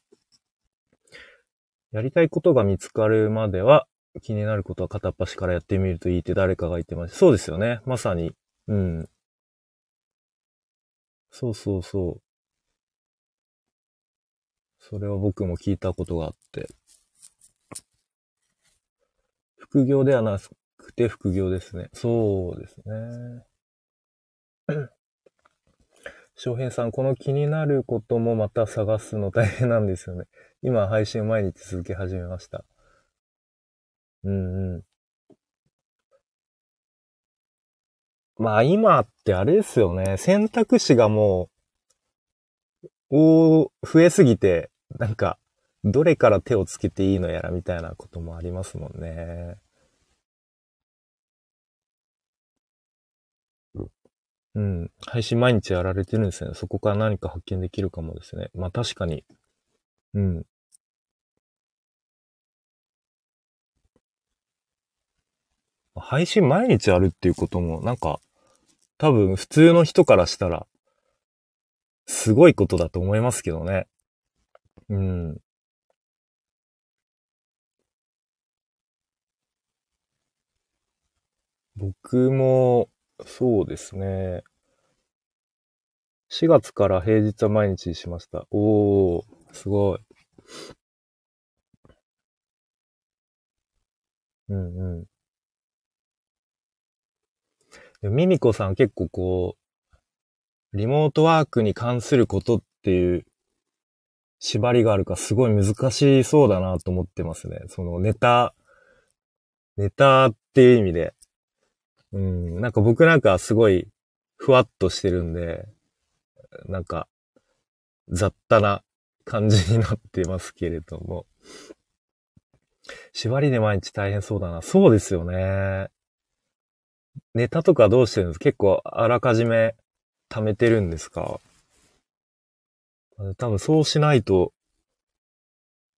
やりたいことが見つかるまでは、気になることは片っ端からやってみるといいって誰かが言ってました。そうですよね。まさに。うん。そうそうそう。それは僕も聞いたことがあって。副業ではなくて副業ですね。そうですね。翔平さん、この気になることもまた探すの大変なんですよね。今配信毎日続け始めました。うんうん。まあ今ってあれですよね。選択肢がもう、お増えすぎて、なんか、どれから手をつけていいのやらみたいなこともありますもんね。うん。配信毎日やられてるんですね。そこから何か発見できるかもですね。まあ確かに。うん。配信毎日やるっていうことも、なんか、多分普通の人からしたら、すごいことだと思いますけどね。うん。僕も、そうですね。4月から平日は毎日しました。おー、すごい。うんうん。ミミコさん結構こう、リモートワークに関することっていう縛りがあるかすごい難しそうだなと思ってますね。そのネタ、ネタっていう意味で。うん、なんか僕なんかすごいふわっとしてるんで、なんか雑多な感じになってますけれども。縛りで毎日大変そうだな。そうですよね。ネタとかどうしてるんです結構あらかじめ貯めてるんですか？多分そうしないと、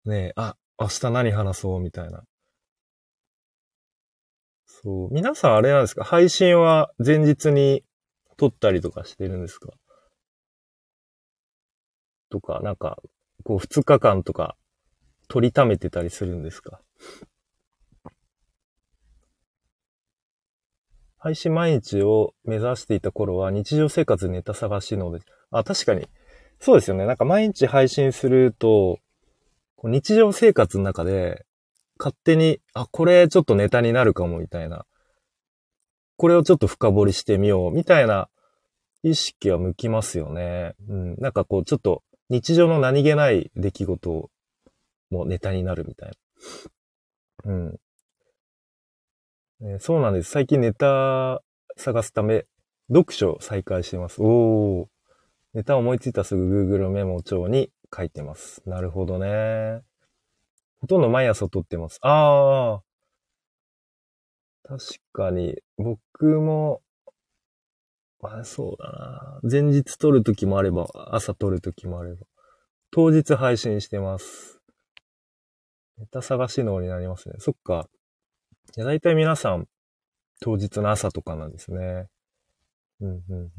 ねえ、あ、明日何話そうみたいな。そう。皆さんあれなんですか？配信は前日に撮ったりとかしてるんですか？とか、なんか、こう2日間とか取りためてたりするんですか？配信毎日を目指していた頃は日常生活ネタ探しので、あ、確かに、そうですよね。なんか毎日配信すると、日常生活の中で、勝手に、あ、これちょっとネタになるかもみたいな。これをちょっと深掘りしてみようみたいな意識は向きますよね。うん。なんかこう、ちょっと日常の何気ない出来事もネタになるみたいな。うん。え、そうなんです。最近ネタ探すため、読書再開してます。おー。ネタ思いついたすぐ Google メモ帳に書いてます。なるほどね。ほとんど毎朝撮ってます。ああ。確かに、僕も、まあそうだな。前日撮るときもあれば、朝撮るときもあれば。当日配信してます。ネタ探し能になりますね。そっか。いや、だいたい皆さん、当日の朝とかなんですね。うん、うん、うん。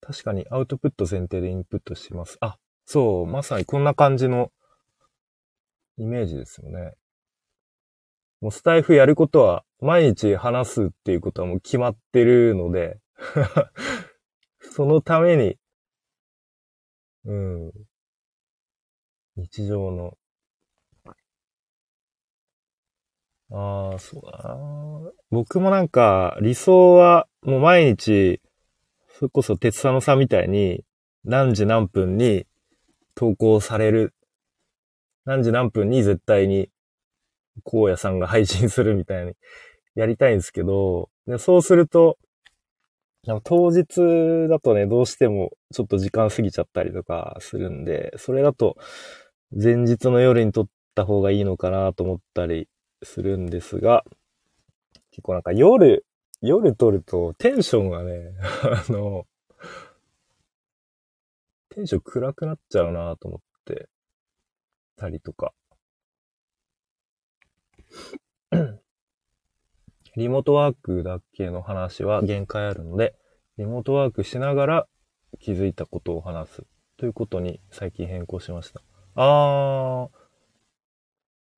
確かにアウトプット前提でインプットします。あ、そう、まさにこんな感じのイメージですよね。もうスタイフやることは毎日話すっていうことはもう決まってるので そのために、うん、日常の、ああ、そうだな。僕もなんか理想はもう毎日それこそ鉄佐野さんみたいに、何時何分に投稿される。何時何分に絶対に、荒野さんが配信するみたいに やりたいんですけど、でそうすると、当日だとね、どうしてもちょっと時間過ぎちゃったりとかするんで、それだと前日の夜に撮った方がいいのかなと思ったりするんですが、結構なんか夜夜撮るとテンションがね、あの、テンション暗くなっちゃうなと思って。たりとか。リモートワークだけの話は限界あるので、リモートワークしながら気づいたことを話すということに最近変更しました。あー、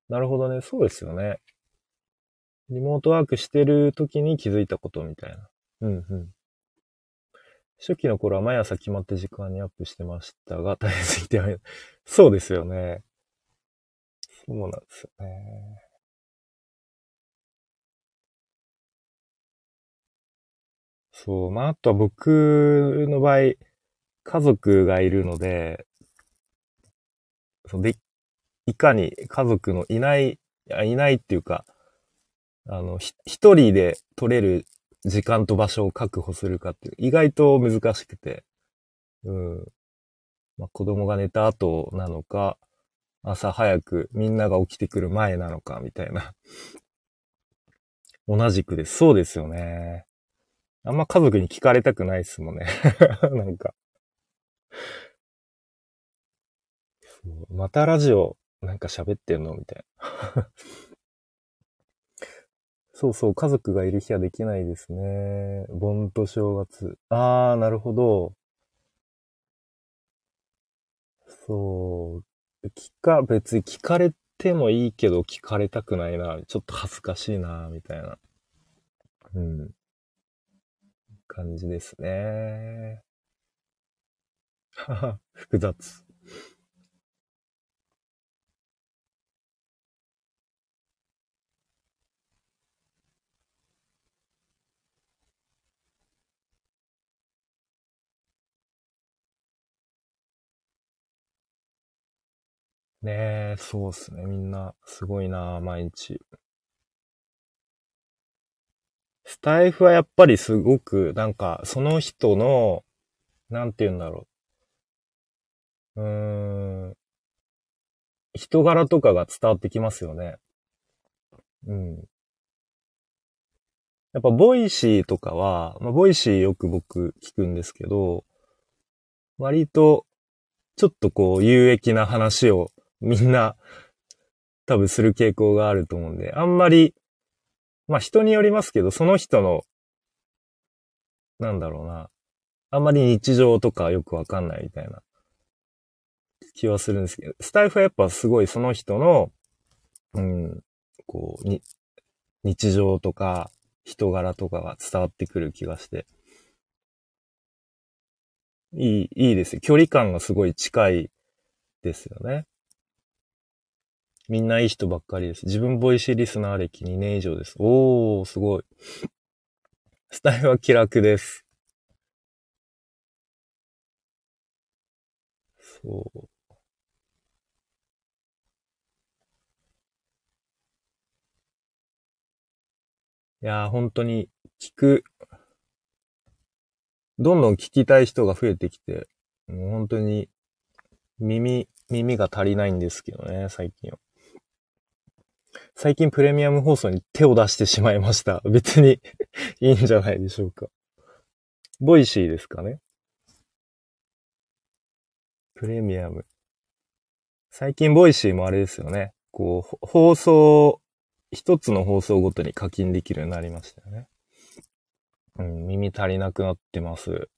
なるほどね。そうですよね。リモートワークしてる時に気づいたことみたいな。うんうん。初期の頃は毎朝決まって時間にアップしてましたが、大変すぎて、そうですよね。そうなんですよね。そう。まあ、あとは僕の場合、家族がいるので、そで、いかに家族のいない、いいないっていうか、あの、ひ一人で取れる時間と場所を確保するかっていう、意外と難しくて、うん。まあ、子供が寝た後なのか、朝早くみんなが起きてくる前なのか、みたいな。同じくです。そうですよね。あんま家族に聞かれたくないですもんね。なんか。またラジオなんか喋ってんのみたいな。そうそう、家族がいる日はできないですね。盆と正月。あー、なるほど。そう。聞か、別に聞かれてもいいけど聞かれたくないな。ちょっと恥ずかしいな、みたいな。うん。感じですね。はは、複雑。ねえ、そうっすね。みんな、すごいな、毎日。スタエフはやっぱりすごく、なんか、その人の、なんて言うんだろう。うーん。人柄とかが伝わってきますよね。うん。やっぱ、 Voicy とかは、まあ、 Voicy よく僕聞くんですけど、割と、ちょっとこう、有益な話をみんな多分する傾向があると思うんで、あんまり、まあ人によりますけど、その人の、なんだろうな、あんまり日常とかよくわかんないみたいな気はするんですけど、スタイフはやっぱすごいその人の、うん、こう、に、日常とか人柄とかが伝わってくる気がして、いい、いいですよ。距離感がすごい近いですよね。みんないい人ばっかりです。自分 Voicy リスナー歴2年以上です。おー、すごい。スタエフは気楽です。そう。いやー、本当に聞く、どんどん聞きたい人が増えてきて、もう本当に耳、耳が足りないんですけどね、最近は。最近プレミアム放送に手を出してしまいました。別にいいんじゃないでしょうか。 Voicy ですかね。プレミアム。最近 Voicy もあれですよね。こう、放送、一つの放送ごとに課金できるようになりましたよね。うん、耳足りなくなってます。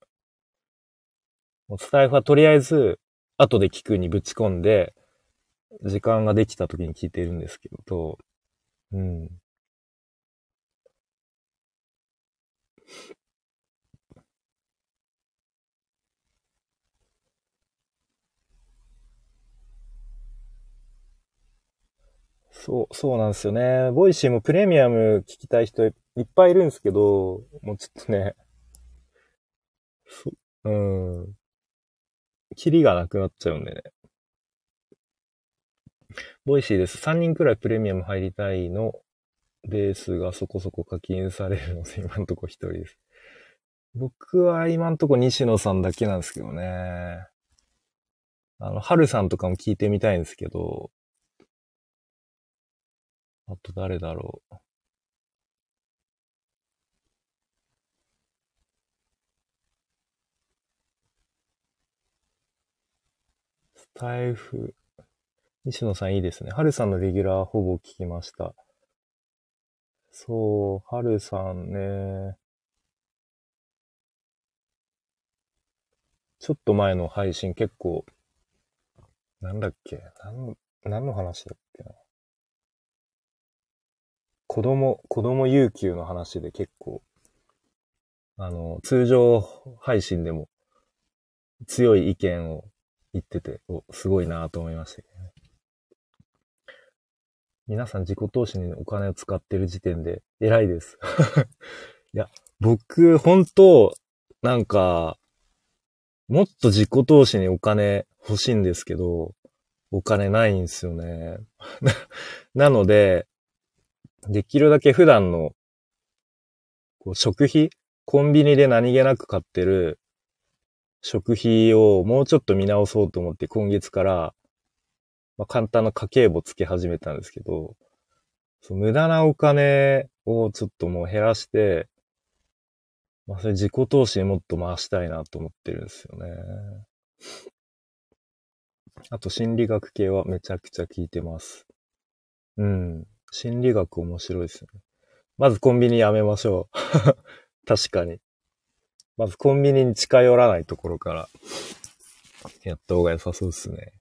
お伝えはとりあえず、後で聞くにぶち込んで、時間ができた時に聞いてるんですけど、うん。そう、そうなんですよね。 Voicy もプレミアム聞きたい人いっぱいいるんですけど、もうちょっとね、そ、ううん。キリがなくなっちゃうんでね。 Voicy です。3人くらいプレミアム入りたいのですが、そこそこ課金されるので、今んとこ一人です。僕は今んとこ西野さんだけなんですけどね。あの、春さんとかも聞いてみたいんですけど、あと誰だろう。スタイフ。西野さんいいですね。春さんのレギュラーほぼ聞きました。そう、春さんね。ちょっと前の配信結構、なんだっけ？何何の話だっけな？子供、子供有給の話で結構、あの、通常配信でも強い意見を言ってて、おすごいなと思いました。皆さん自己投資にお金を使ってる時点で偉いです。いや、僕、本当なんか、もっと自己投資にお金欲しいんですけど、お金ないんですよね。なので、できるだけ普段のこう食費コンビニで何気なく買ってる食費をもうちょっと見直そうと思って今月からまあ、簡単な家計簿つけ始めたんですけど、そ無駄なお金をちょっともう減らして、まあ、それ自己投資にもっと回したいなと思ってるんですよね。あと心理学系はめちゃくちゃ聞いてます。うん。心理学面白いですよね。まずコンビニやめましょう。確かに。まずコンビニに近寄らないところからやった方が良さそうですね。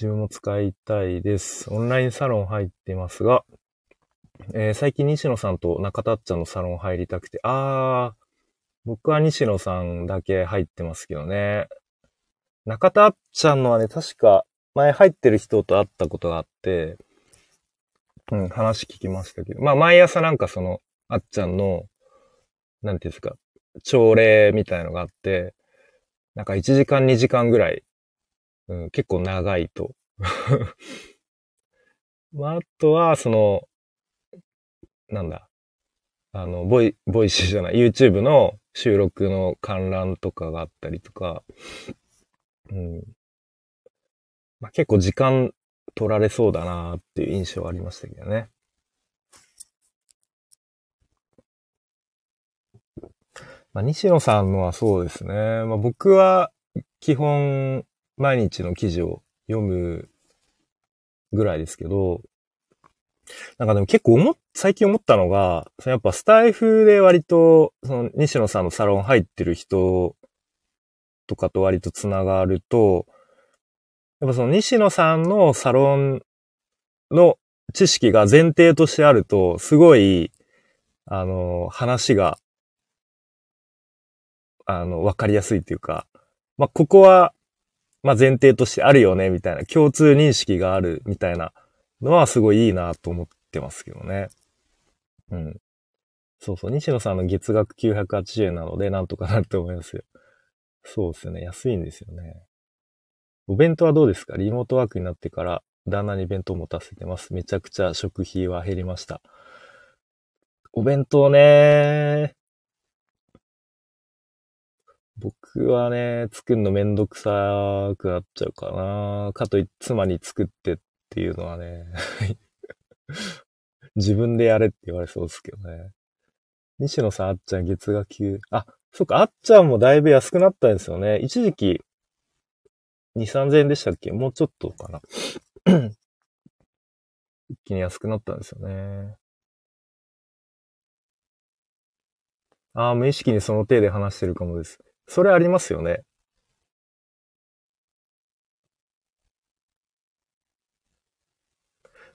自分も使いたいです。オンラインサロン入ってますが、えー最近西野さんと中田っちゃんのサロン入りたくて、あー、僕は西野さんだけ入ってますけどね。中田っちゃんのはね、確か前入ってる人と会ったことがあって、うん、話聞きましたけど、まあ毎朝なんかその、あっちゃんの、なんていうんですか、朝礼みたいのがあって、なんか1時間2時間ぐらい、うん、結構長いと。まあ、あとは、その、なんだ、あの、ボイ、 Voicy じゃない、YouTube の収録の観覧とかがあったりとか、うん。まあ、結構時間取られそうだなっていう印象はありましたけどね。まあ、西野さんのはそうですね。まあ、僕は基本毎日の記事を読むぐらいですけど、なんかでも結構思っ、最近思ったのが、そのやっぱスタイフで割と、その西野さんのサロン入ってる人とかと割とつながると、やっぱその西野さんのサロンの知識が前提としてあると、すごい、あの、話が、あの、わかりやすいっていうか、まあ、ここは、まあ、前提としてあるよね、みたいな、共通認識がある、みたいなのはすごいいいなと思ってますけどね。うん。そうそう、西野さんの月額980円なので、なんとかなると思いますよ。そうですよね。安いんですよね。お弁当はどうですか？リモートワークになってから、旦那に弁当持たせてます。めちゃくちゃ食費は減りました。お弁当ね僕はね、作るのめんどくさくなっちゃうかな。かといって妻に作ってっていうのはね、自分でやれって言われそうですけどね。西野さん、あっちゃん月額9、あ、そっか、あっちゃんもだいぶ安くなったんですよね。一時期、2、3000円でしたっけ？もうちょっとかな。一気に安くなったんですよね。ああ、無意識にその手で話してるかもです。それありますよね。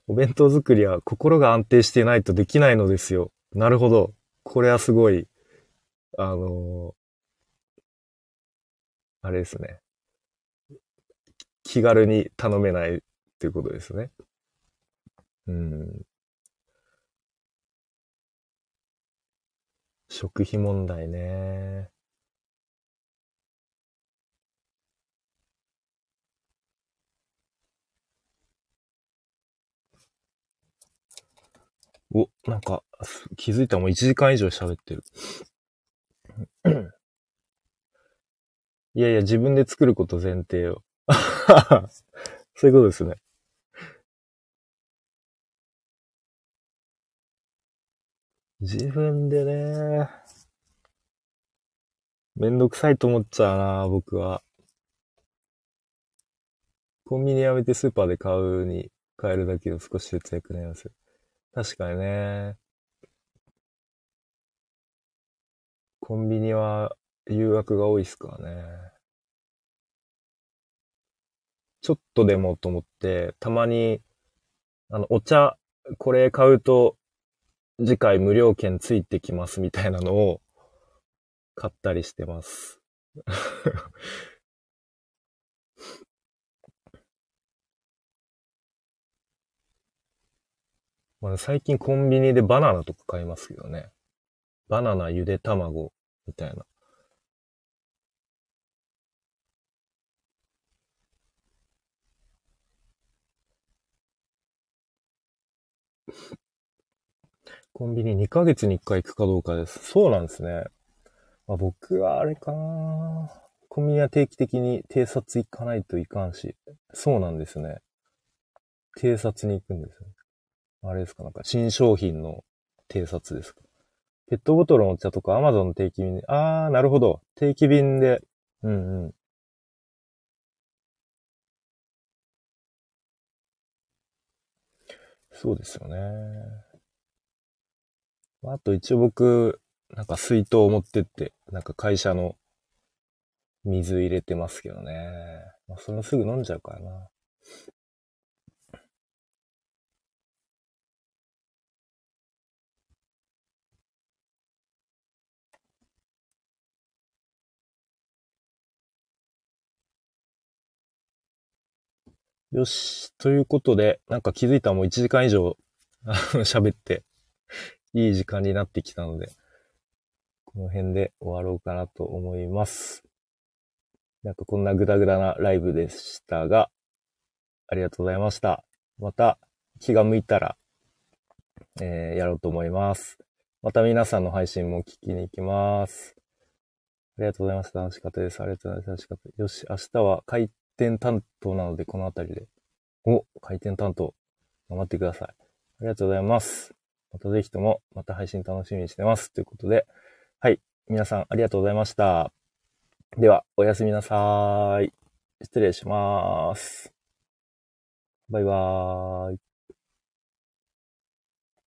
お弁当作りは心が安定していないとできないのですよ。なるほど。これはすごい、あのーあれですね。気軽に頼めないっていうことですね。うん。食費問題ね。お、なんか、気づいたらもう1時間以上喋ってる。いやいや、自分で作ること前提よ。そういうことですね。自分でね、めんどくさいと思っちゃうな、僕は。コンビニやめてスーパーで買うに買えるだけを少し節約になりますよ。確かにね。コンビニは誘惑が多いっすからね。ちょっとでもと思って、たまに、あの、お茶、これ買うと、次回無料券ついてきますみたいなのを買ったりしてます。最近コンビニでバナナとか買いますけどね。バナナ、ゆで卵、みたいな。コンビニ2ヶ月に1回行くかどうかです。そうなんですね。まあ、僕はあれかなコンビニは定期的に偵察行かないといかんし。そうなんですね。偵察に行くんですね。あれですか？なんか新商品の偵察ですか？ペットボトルのお茶とか Amazon の定期便で、あー、なるほど。定期便で、うんうん。そうですよね。あと一応僕、なんか水筒を持ってって、なんか会社の水入れてますけどね。まあ、そのすぐ飲んじゃうからな。よし。ということで、なんか気づいたらもう1時間以上喋って、いい時間になってきたので、この辺で終わろうかなと思います。なんかこんなグダグダなライブでしたが、ありがとうございました。また気が向いたら、えー、やろうと思います。また皆さんの配信も聞きに行きます。ありがとうございました。楽しかったです。ありがとうございました。楽しかった。よし、明日は店担当なので、この辺りで。お、回転担当。頑張ってください。ありがとうございます。またぜひとも、また配信楽しみにしてます。ということで、はい。皆さんありがとうございました。では、おやすみなさーい。失礼しまーす。バイバーイ。